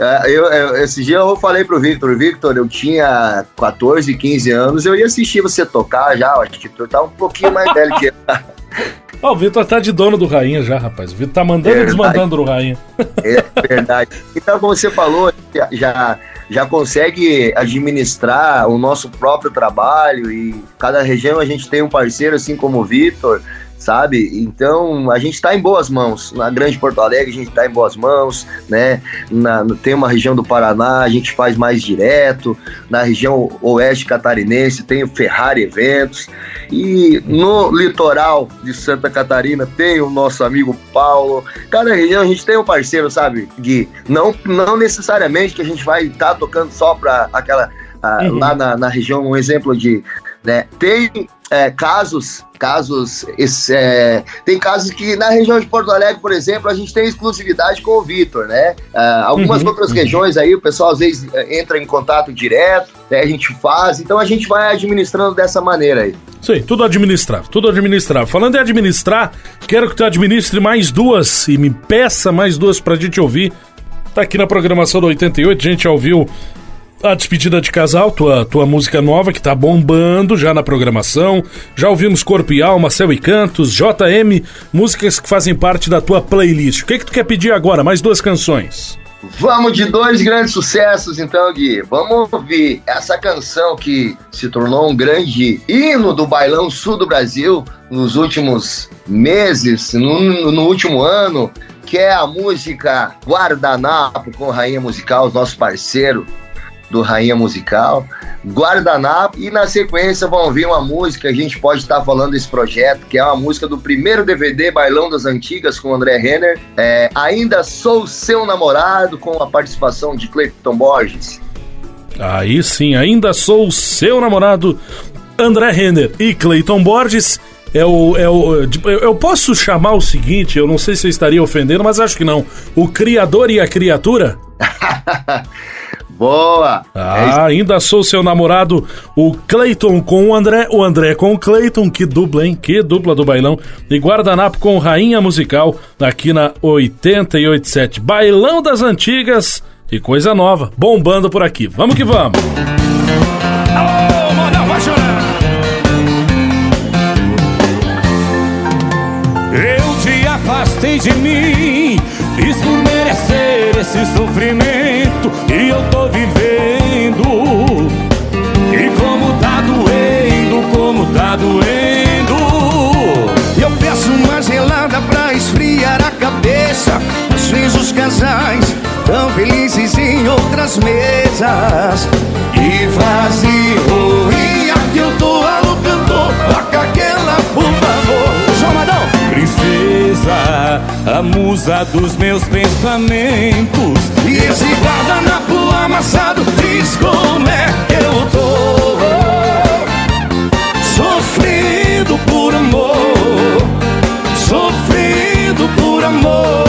É, eu, eu, esse dia eu falei pro Victor, Victor, eu tinha 14, 15 anos, eu ia assistir você tocar já, acho que tu tá um pouquinho mais velho que eu. oh, o Vitor tá de dono do Rainha já, rapaz. O Vitor tá mandando e desmandando do Rainha. É verdade. Então, como você falou, já, já consegue administrar o nosso próprio trabalho e cada região a gente tem um parceiro, assim como o Vitor sabe? Então a gente está em boas mãos. Na Grande Porto Alegre a gente está em boas mãos, né? Na, tem uma região do Paraná, a gente faz mais direto. Na região oeste catarinense tem o Ferrari Eventos. E no litoral de Santa Catarina tem o nosso amigo Paulo. Cada região a gente tem um parceiro, sabe, Gui? Não, não necessariamente que a gente vai estar tá tocando só para aquela. uhum. Lá na, na região, um exemplo de né? Tem é, casos, casos, é, tem casos que na região de Porto Alegre, por exemplo, a gente tem exclusividade com o Vitor, né? É, algumas uhum, outras uhum. regiões aí, o pessoal às vezes é, entra em contato direto, né, a gente faz, então a gente vai administrando dessa maneira aí. Sim, tudo administrar, tudo administrar. Falando em administrar, quero que tu administre mais duas e me peça mais duas pra gente ouvir. Tá aqui na programação do 88, a gente já ouviu a Despedida de Casal, tua, tua música nova que tá bombando já na programação. Já ouvimos Corpo e Alma, Céu e Cantos, JM, músicas que fazem parte da tua playlist. O que, é que tu quer pedir agora? Mais duas canções. Vamos de dois grandes sucessos, então, Gui. Vamos ouvir essa canção que se tornou um grande hino do bailão sul do Brasil nos últimos meses, no, no último ano, que é a música Guardanapo com Rainha Musical, nosso parceiro do Rainha Musical, Guardanapo, e na sequência vão ouvir uma música, a gente pode estar falando desse projeto, que é uma música do primeiro DVD Bailão das Antigas com André Renner, é, Ainda Sou Seu Namorado, com a participação de Cleiton Borges. Aí sim, Ainda Sou Seu Namorado, André Renner e Cleiton Borges. É o, é o. Eu posso chamar o seguinte, eu não sei se eu estaria ofendendo, mas acho que não. O Criador e a Criatura? Boa! Ah, é ainda sou seu namorado, o Clayton com o André, o André com o Clayton, que dupla, hein? Que dupla do bailão. E Guardanapo com Rainha Musical, aqui na 887. Bailão das antigas e coisa nova, bombando por aqui. Vamos que vamos! Eu te afastei de mim, fiz por merecer esse sofrimento eu tô vivendo. E como tá doendo, como tá doendo. Eu peço uma gelada pra esfriar a cabeça. Às vezes os casais tão felizes em outras mesas. E vazio, e aqui eu tô alocando, toca aquela por favor princesa, a musa dos meus pensamentos. E esse guardanapo amassado diz como é que eu tô. Sofrendo por amor, sofrendo por amor.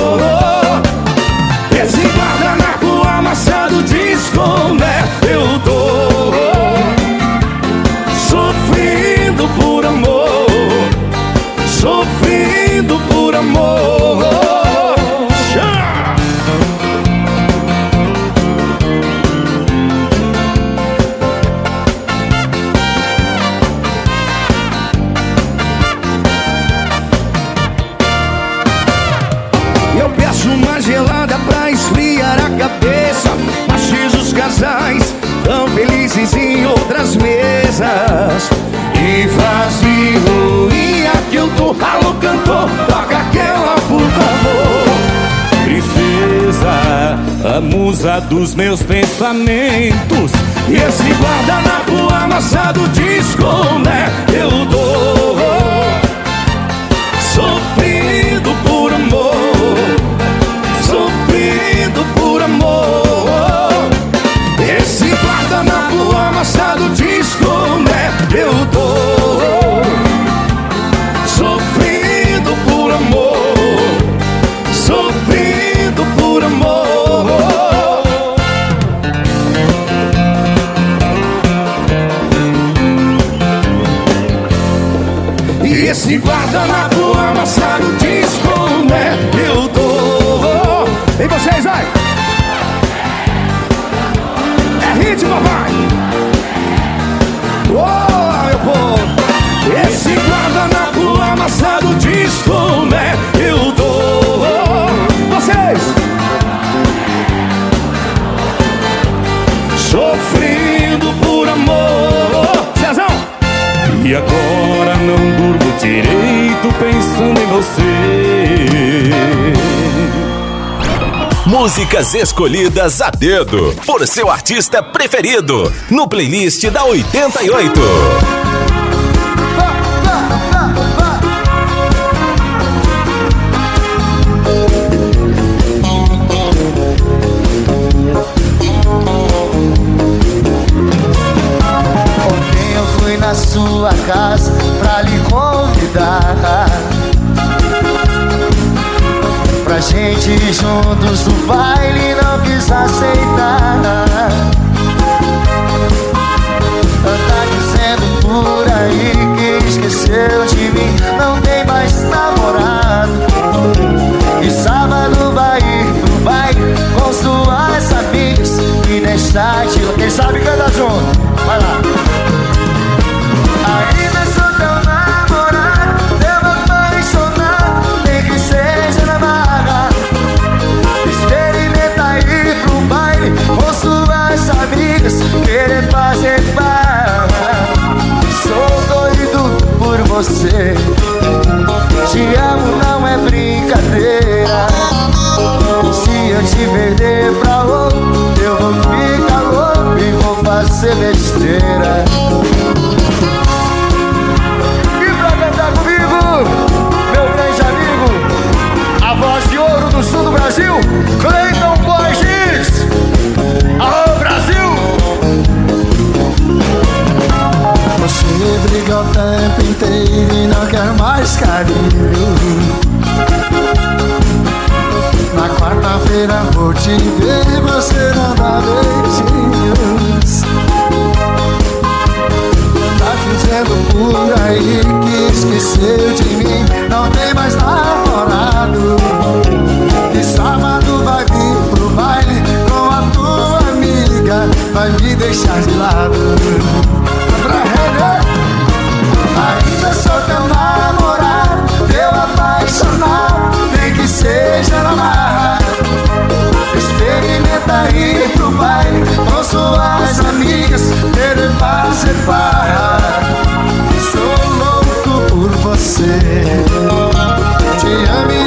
Musa dos meus pensamentos. E esse guardanapo amassado diz como é eu dou. E esse guardanapo amassado diz como é que eu tô E vocês, vai! É ritmo, papai! Oh, meu povo! Esse guardanapo amassado diz como é que eu tô Vocês! Sofrendo por amor Cezão! E agora direito pensando em você Músicas escolhidas a dedo por seu artista preferido no playlist da 88. Ontem eu fui na sua casa Pra gente juntos no baile não quis aceitar Anda dizendo por aí que esqueceu de mim Não tem mais namorado. E sábado vai ir pro baile com suas amigas. E de... Quem sabe canta junto, vai lá você, te amo, não é brincadeira. Se eu te perder pra outro, eu vou ficar louco e vou fazer besteira. E pra cantar comigo, meu grande amigo, a voz de ouro do sul do Brasil, Cleiton Briga o tempo inteiro e não quer mais carinho. Na quarta-feira vou te ver, você não dá beijinhos. Tá dizendo por aí que esqueceu de mim Não tem mais namorado E sábado vai vir pro baile Com a tua amiga Vai me deixar de lado André Renner te amo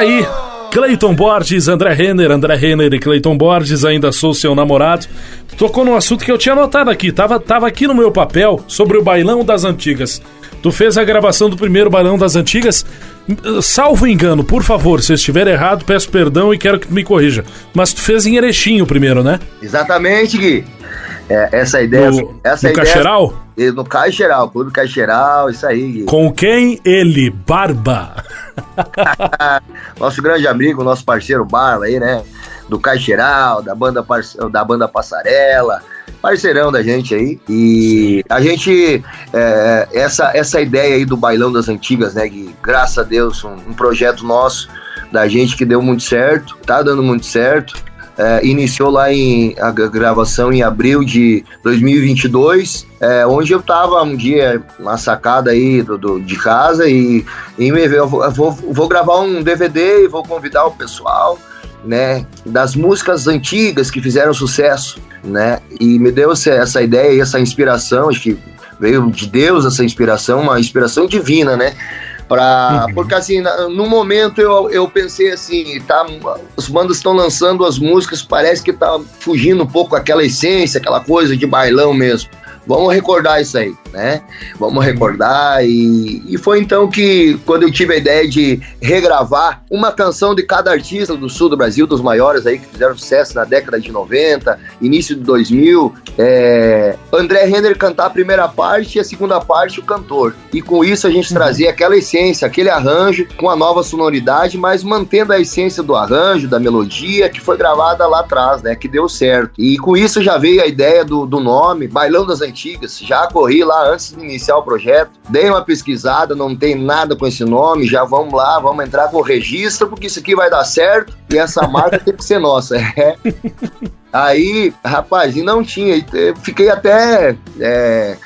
aí. Cleiton Borges, André Renner, André Renner e Cleiton Borges, ainda sou seu namorado. Tocou num assunto que eu tinha anotado aqui, tava, tava aqui no meu papel sobre o bailão das antigas. Tu fez a gravação do primeiro bailão das antigas. Salvo engano, por favor, se estiver errado, peço perdão e quero que tu me corrija. Mas tu fez em Erechim o primeiro, né? Exatamente, Gui. É, essa ideia. No, essa no ideia, Caixeral? No Caixeral, Clube Caixeral, isso aí. Com quem ele? Barba. nosso grande amigo, nosso parceiro Barba aí, né? Do Caixeral, da banda, da banda Passarela, parceirão da gente aí. E a gente, é, essa, essa ideia aí do Bailão das Antigas, né, Gui? Graças a Deus, um, um projeto nosso, da gente que deu muito certo, tá dando muito certo. É, iniciou lá em a gravação em abril de 2022, é, onde eu tava um dia na sacada aí do, do de casa e, e me, eu vou, eu vou, vou gravar um DVD e vou convidar o pessoal, né, das músicas antigas que fizeram sucesso, né, e me deu essa, essa ideia e essa inspiração, acho que veio de Deus essa inspiração, uma inspiração divina, né, Pra, uhum. Porque assim, no momento eu, eu pensei assim, tá, as bandas estão lançando as músicas, parece que tá fugindo um pouco aquela essência, aquela coisa de bailão mesmo. Vamos recordar isso aí, né? Vamos recordar. E, e foi então que, quando eu tive a ideia de regravar uma canção de cada artista do sul do Brasil, dos maiores aí que fizeram sucesso na década de 90, início de 2000, é, André Renner cantar a primeira parte e a segunda parte o cantor. E com isso a gente uhum. trazia aquela essência, aquele arranjo com a nova sonoridade, mas mantendo a essência do arranjo, da melodia que foi gravada lá atrás, né? Que deu certo. E com isso já veio a ideia do, do nome, Bailão das antigas. Já corri lá antes de iniciar o projeto, dei uma pesquisada, não tem nada com esse nome, já vamos lá, vamos entrar com o registro, porque isso aqui vai dar certo e essa marca tem que ser nossa. É. Aí, rapaz, e não tinha, fiquei até. É,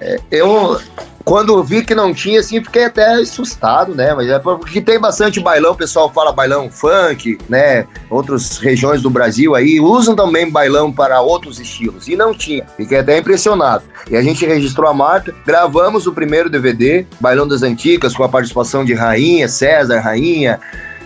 é, eu, quando vi que não tinha, assim, fiquei até assustado, né? Mas é porque tem bastante bailão, o pessoal fala bailão funk, né? Outras regiões do Brasil aí usam também bailão para outros estilos. E não tinha. Fiquei até impressionado. E a gente registrou a marca, gravamos o primeiro DVD, Bailão das Antigas, com a participação de Rainha, César, Rainha,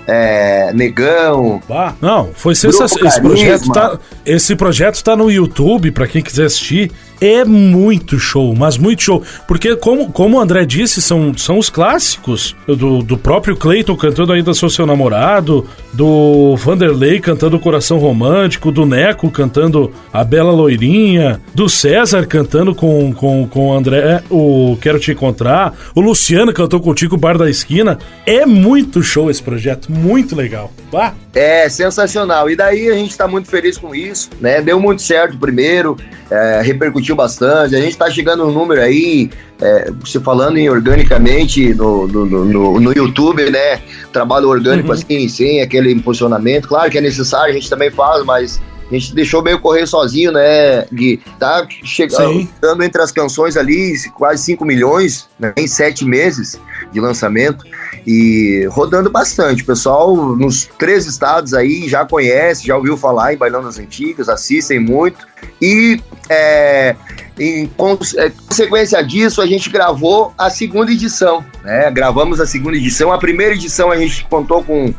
é, Negão. Ah, não, foi sensacional. Esse projeto, tá, esse projeto tá no YouTube, para quem quiser assistir é muito show, mas muito show. Porque, como, como o André disse, são, são os clássicos do, do próprio Clayton cantando Ainda Sou Seu Namorado, do Vanderlei cantando Coração Romântico, do Neco cantando A Bela Loirinha, do César cantando com, com, com o André o Quero Te Encontrar, o Luciano cantou contigo o Bar da Esquina. É muito show esse projeto, muito legal. Bah. É sensacional. E daí a gente está muito feliz com isso, né? Deu muito certo primeiro, é, repercutiu bastante. A gente está chegando um número aí, é, você falando em organicamente no, no, no, no YouTube, né? Trabalho orgânico uhum. assim, sem aquele impulsionamento. Claro que é necessário, a gente também faz, mas a gente deixou meio correr sozinho, né, Gui? Tá chegando entre as canções ali, quase 5 milhões né, em sete meses de lançamento e rodando bastante. O pessoal nos três estados aí já conhece, já ouviu falar em Bailão das Antigas, assistem muito. E é, em é, consequência disso, a gente gravou a segunda edição. Né? Gravamos a segunda edição. A primeira edição a gente contou com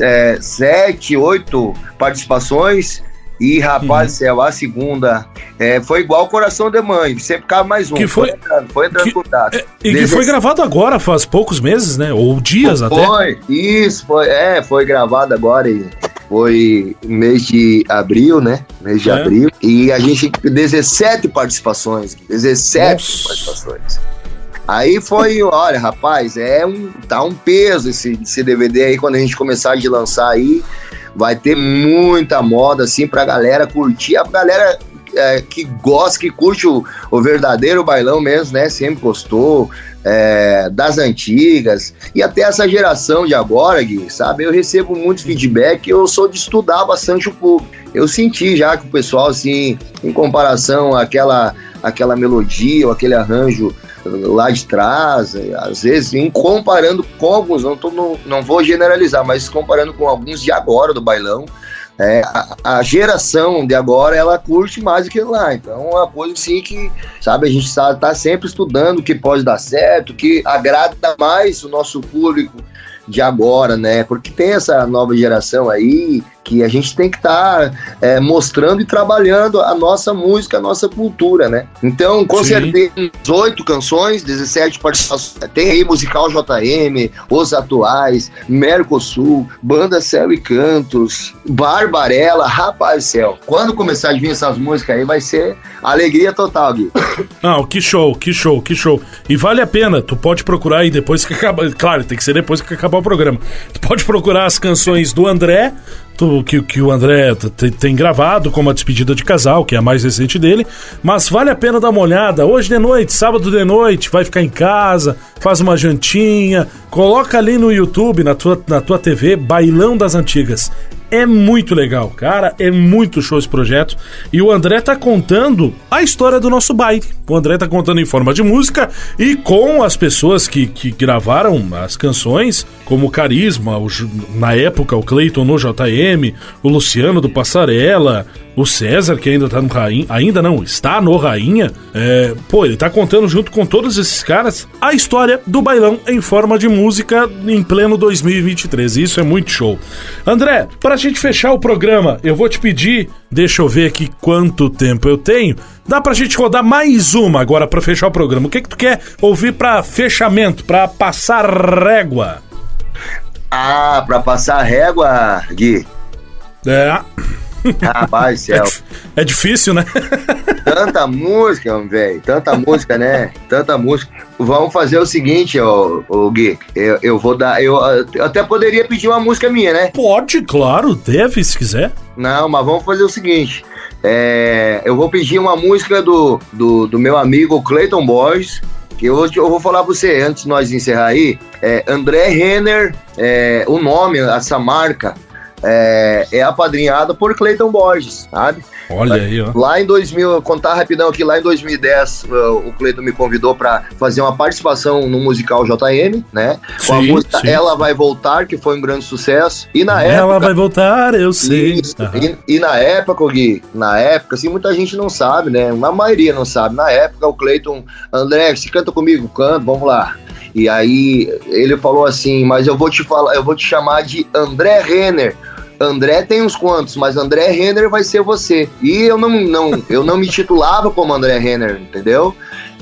é, sete, oito participações. E, rapaz uhum. céu, a segunda é, foi igual Coração de Mãe, sempre cabe mais um. Que foi, foi entrando, foi entrando que, é, E que foi gravado agora, faz poucos meses, né? Ou dias foi, até. Foi, isso, foi, é, foi gravado agora e foi mês de abril, né? Mês de é. abril. E a gente 17 participações, 17 Nossa. participações. Aí foi, olha, rapaz, é um, tá um peso esse, esse DVD aí quando a gente começar de lançar aí vai ter muita moda assim pra galera curtir. A galera é, que gosta, que curte o, o, verdadeiro bailão mesmo, né? Sempre gostou. É, das antigas e até essa geração de agora, Gui, sabe? Eu recebo muito feedback eu sou de estudar bastante o público. Eu senti já que o pessoal, assim, em comparação àquela, àquela melodia ou aquele arranjo lá de trás, às vezes, comparando com alguns, não, tô, não, não vou generalizar, mas comparando com alguns de agora do bailão, é, a, a, geração de agora ela curte mais do que lá. Então é uma coisa assim que, sabe, a gente está tá sempre estudando o que pode dar certo, que agrada mais o nosso público de agora, né? Porque tem essa nova geração aí que a gente tem que estar tá, é, mostrando e trabalhando a nossa música, a nossa cultura, né? Então, com Sim. certeza, 18 canções, 17 participações. Tem aí Musical JM, Os Atuais, Mercosul, Banda Céu e Cantos, Barbarella, Rapaz Céu. Quando começar a vir essas músicas aí, vai ser alegria total, Gui. Não, que show, que show, que show. E vale a pena, tu pode procurar aí depois que acabar. Claro, tem que ser depois que acabar o programa. Tu pode procurar as canções do André, que, que o André tem gravado, como a despedida de casal, que é a mais recente dele. Mas vale a pena dar uma olhada. Hoje de noite, sábado de noite, vai ficar em casa, faz uma jantinha, coloca ali no YouTube, na tua, na tua TV, Bailão das Antigas. É muito legal, cara. É muito show esse projeto. E o André tá contando a história do nosso baile. O André tá contando em forma de música e com as pessoas que, que gravaram as canções, como o Carisma, o, na época o Clayton no JM, o Luciano do Passarela, o César, que ainda tá no Rainha, ainda não, está no Rainha, é, pô, ele tá contando junto com todos esses caras a história do bailão em forma de música em pleno 2023. Isso é muito show. André, pra gente fechar o programa, eu vou te pedir, deixa eu ver aqui quanto tempo eu tenho. Dá pra gente rodar mais uma agora pra fechar o programa. O que que tu quer ouvir pra fechamento, pra passar régua? Ah, pra passar régua, Gui. É. Rapaz, céu. É, é difícil, né? Tanta música, velho. Tanta música, né? Tanta música. Vamos fazer o seguinte, ô, ô Gui. Eu, eu vou dar. Eu, eu até poderia pedir uma música minha, né? Pode, claro, deve, se quiser. Não, mas vamos fazer o seguinte. É, eu vou pedir uma música do, do, do meu amigo Clayton Boys. Que eu, eu vou falar pra você, antes de nós encerrar aí, é André Renner, é, o nome, essa marca, é, é apadrinhada por Clayton Borges, sabe? Olha aí, ó. Lá em 2000, contar rapidão aqui, lá em 2010, o Cleiton me convidou para fazer uma participação no musical JM, né? Com a Sim, música sim. Ela Vai Voltar, que foi um grande sucesso. E na Ela época. vai voltar, eu sei. Isso. E, e na época, Gui, na época, assim, muita gente não sabe, né? A maioria não sabe. Na época, o Cleiton, André, você canta comigo? Canto, vamos lá. E aí ele falou assim, mas eu vou te falar, eu vou te chamar de André Renner. André tem uns quantos, mas André Renner vai ser você. E eu não, não, eu não me titulava como André Renner, entendeu?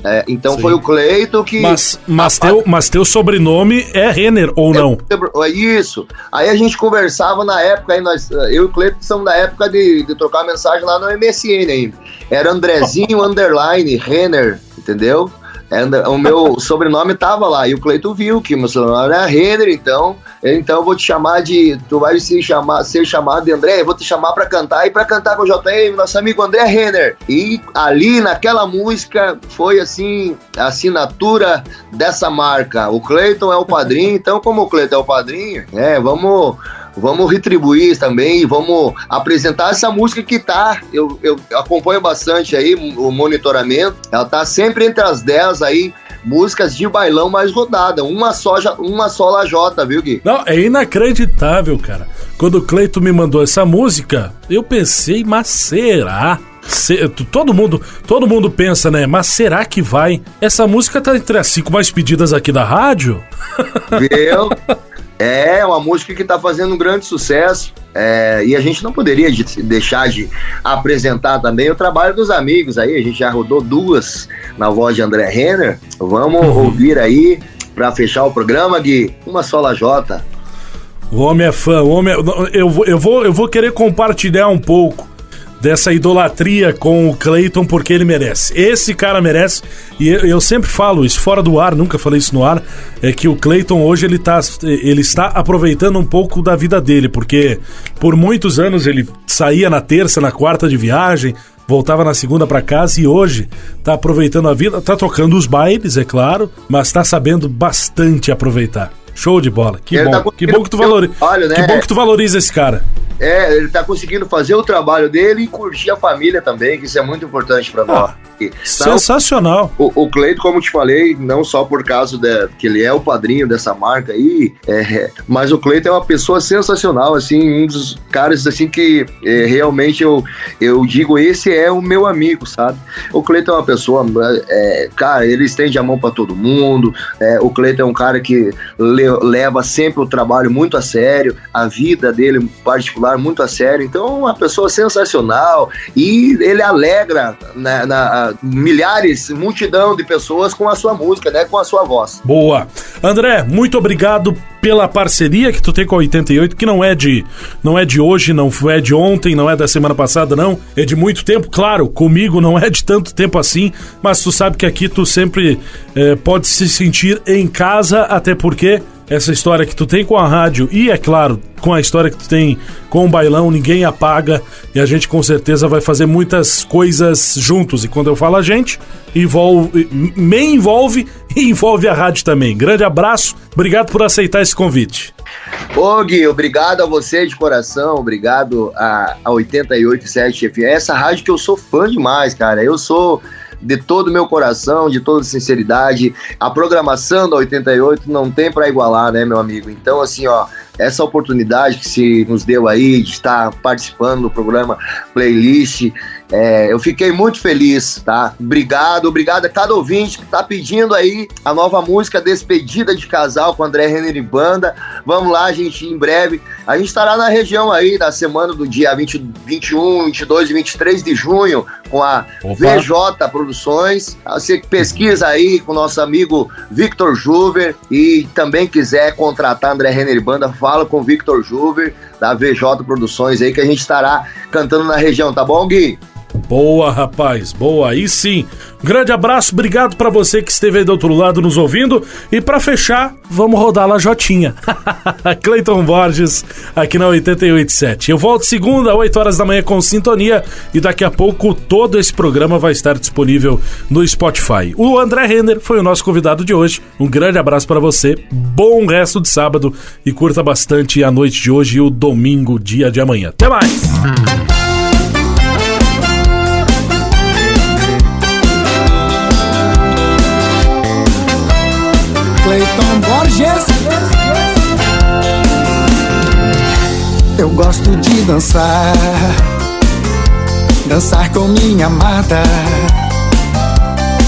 É, então Sim. foi o Cleiton que. Mas, mas, teu, mas teu sobrenome é Renner ou não? É isso. Aí a gente conversava na época, aí nós, eu e o Cleiton somos da época de, de trocar mensagem lá no MSN ainda. Era Andrezinho Underline Renner, entendeu? Era- O meu sobrenome tava lá. E o Cleiton viu que meu sobrenome era Renner, então. Então eu vou te chamar de. Tu vai se chamar, ser chamado de André, eu vou te chamar pra cantar e pra cantar com o JM, nosso amigo André Renner. E ali naquela música foi assim, a assinatura dessa marca. O Cleiton é o padrinho, então, como o Cleiton é o padrinho, é, vamos. Vamos retribuir também e vamos apresentar essa música que tá. Eu, eu acompanho bastante aí o monitoramento. Ela tá sempre entre as 10 aí músicas de bailão mais rodada. Uma só, uma só lajota, viu, Gui? Não, é inacreditável, cara. Quando o Cleito me mandou essa música, eu pensei, mas será? Se- todo mundo, todo mundo pensa, né? Mas será que vai? Essa música tá entre as cinco mais pedidas aqui da rádio? Viu? É uma música que tá fazendo um grande sucesso. é, e a gente não poderia de- deixar de apresentar também o trabalho dos amigos aí. A gente já rodou duas na voz de André Renner. Vamos ouvir aí pra fechar o programa, Gui. Uma só lajota. O homem é fã, o homem é... eu, eu, vou, eu vou querer compartilhar um pouco dessa idolatria com o Clayton porque ele merece. Esse cara merece e eu, eu sempre falo isso fora do ar, nunca falei isso no ar, é que o Clayton hoje ele tá ele está aproveitando um pouco da vida dele, porque por muitos anos ele saía na terça, na quarta de viagem, voltava na segunda pra casa e hoje tá aproveitando a vida, tá tocando os bailes, é claro, mas tá sabendo bastante aproveitar. Show de bola. Que Ele bom. tá que bom que tu valoriza. trabalho, né? Que bom que tu valoriza esse cara. É, ele tá conseguindo fazer o trabalho dele e curtir a família também, que isso é muito importante pra nós. Então, Sensacional. O, o Cleito, como te falei, não só por causa de, que ele é o padrinho dessa marca aí, é, mas o Cleito é uma pessoa sensacional, assim, um dos caras assim que é, realmente eu, eu digo, esse é o meu amigo, sabe? O Cleito é uma pessoa, é, cara, ele estende a mão pra todo mundo, é, o Cleito é um cara que le- leva sempre o trabalho muito a sério, a vida dele em particular muito a sério, então é uma pessoa sensacional e ele alegra na, na- milhares, multidão de pessoas com a sua música, né, com a sua voz. Boa. André, muito obrigado pela parceria que tu tem com a 88, que não é de não é de hoje, não é de ontem, não é da semana passada, não. É de muito tempo, claro. Comigo não é de tanto tempo assim, mas tu sabe que aqui tu sempre eh, pode se sentir em casa, até porque essa história que tu tem com a rádio e, é claro, com a história que tu tem com o bailão, ninguém apaga e a gente com certeza vai fazer muitas coisas juntos. E quando eu falo a gente, envolve, me envolve e envolve a rádio também. Grande abraço, obrigado por aceitar esse convite. Ô Gui, obrigado a você de coração, obrigado a, a 887 FM. Essa rádio que eu sou fã demais, cara. Eu sou de todo o meu coração, de toda sinceridade. A programação da 88 não tem pra igualar, né, meu amigo? Então, assim, ó, essa oportunidade que se nos deu aí de estar participando do programa Playlist. É, eu fiquei muito feliz, tá? Obrigado, obrigado a cada ouvinte que tá pedindo aí a nova música Despedida de Casal com André Renner e Banda. Vamos lá, gente, em breve. A gente estará na região aí na semana do dia 20, 21, 22 e 23 de junho com a Opa. VJ Produções. Você que pesquisa aí com o nosso amigo Victor Juver e também quiser contratar André Renner e Banda, fala com o Victor Juver da VJ Produções aí que a gente estará cantando na região, tá bom, Gui? Boa, rapaz, boa. Aí sim. grande abraço, obrigado para você que esteve aí do outro lado nos ouvindo. E para fechar, vamos rodar lá Jotinha. Cleiton Borges, aqui na 887. Eu volto segunda, 8 horas da manhã com sintonia. E daqui a pouco todo esse programa vai estar disponível no Spotify. O André Renner foi o nosso convidado de hoje. Um grande abraço para você. Bom resto de sábado e curta bastante a noite de hoje e o domingo, dia de amanhã. Até mais! Cleiton Borges. Eu gosto de dançar, dançar com minha amada.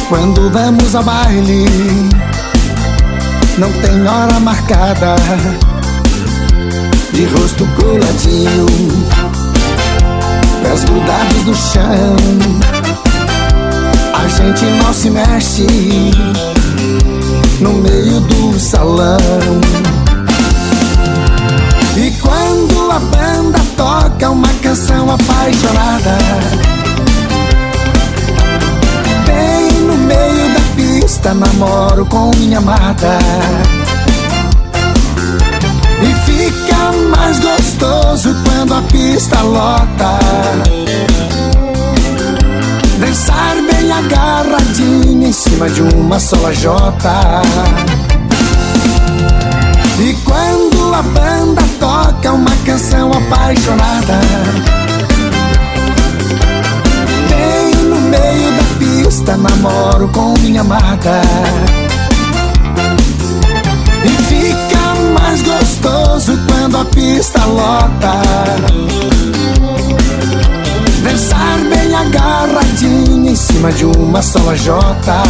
Quando vamos ao baile, não tem hora marcada. De rosto coladinho, pés grudados no chão. A gente não se mexe no meio do salão. E quando a banda toca uma canção apaixonada, bem no meio da pista namoro com minha amada. E fica mais gostoso quando a pista lota. Dançar bem agarradinho em cima de uma sola jota. E quando a banda toca uma canção apaixonada Bem no meio da pista namoro com minha amada. E fica mais gostoso quando a pista lota em cima de uma sola jota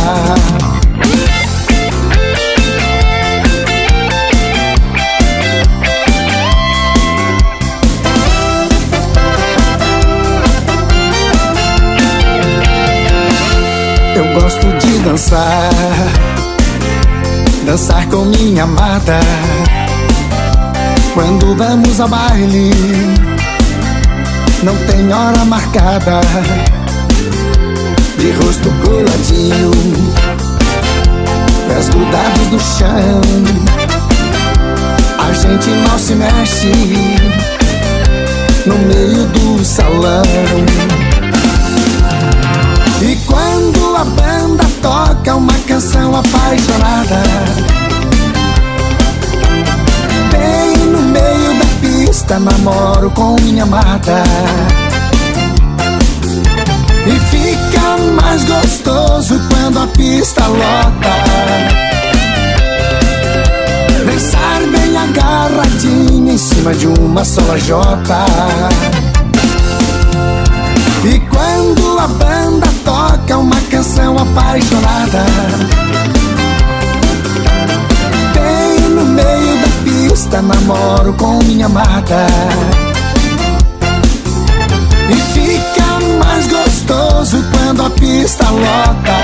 Eu gosto de dançar Dançar com minha amada. Quando vamos ao baile não tem hora marcada De rosto coladinho Pés grudados no chão. A gente não se mexe No meio do salão. E quando a banda toca uma canção apaixonada Bem no meio da pista namoro com minha amada mais gostoso quando a pista lota. Dançar bem agarradinho em cima de uma sola jota. E quando a banda toca uma canção apaixonada. Bem no meio da pista namoro com minha amada gostoso quando a pista lota.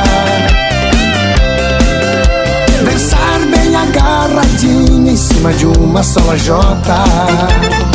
Dançar bem agarradinho em cima de uma sola jota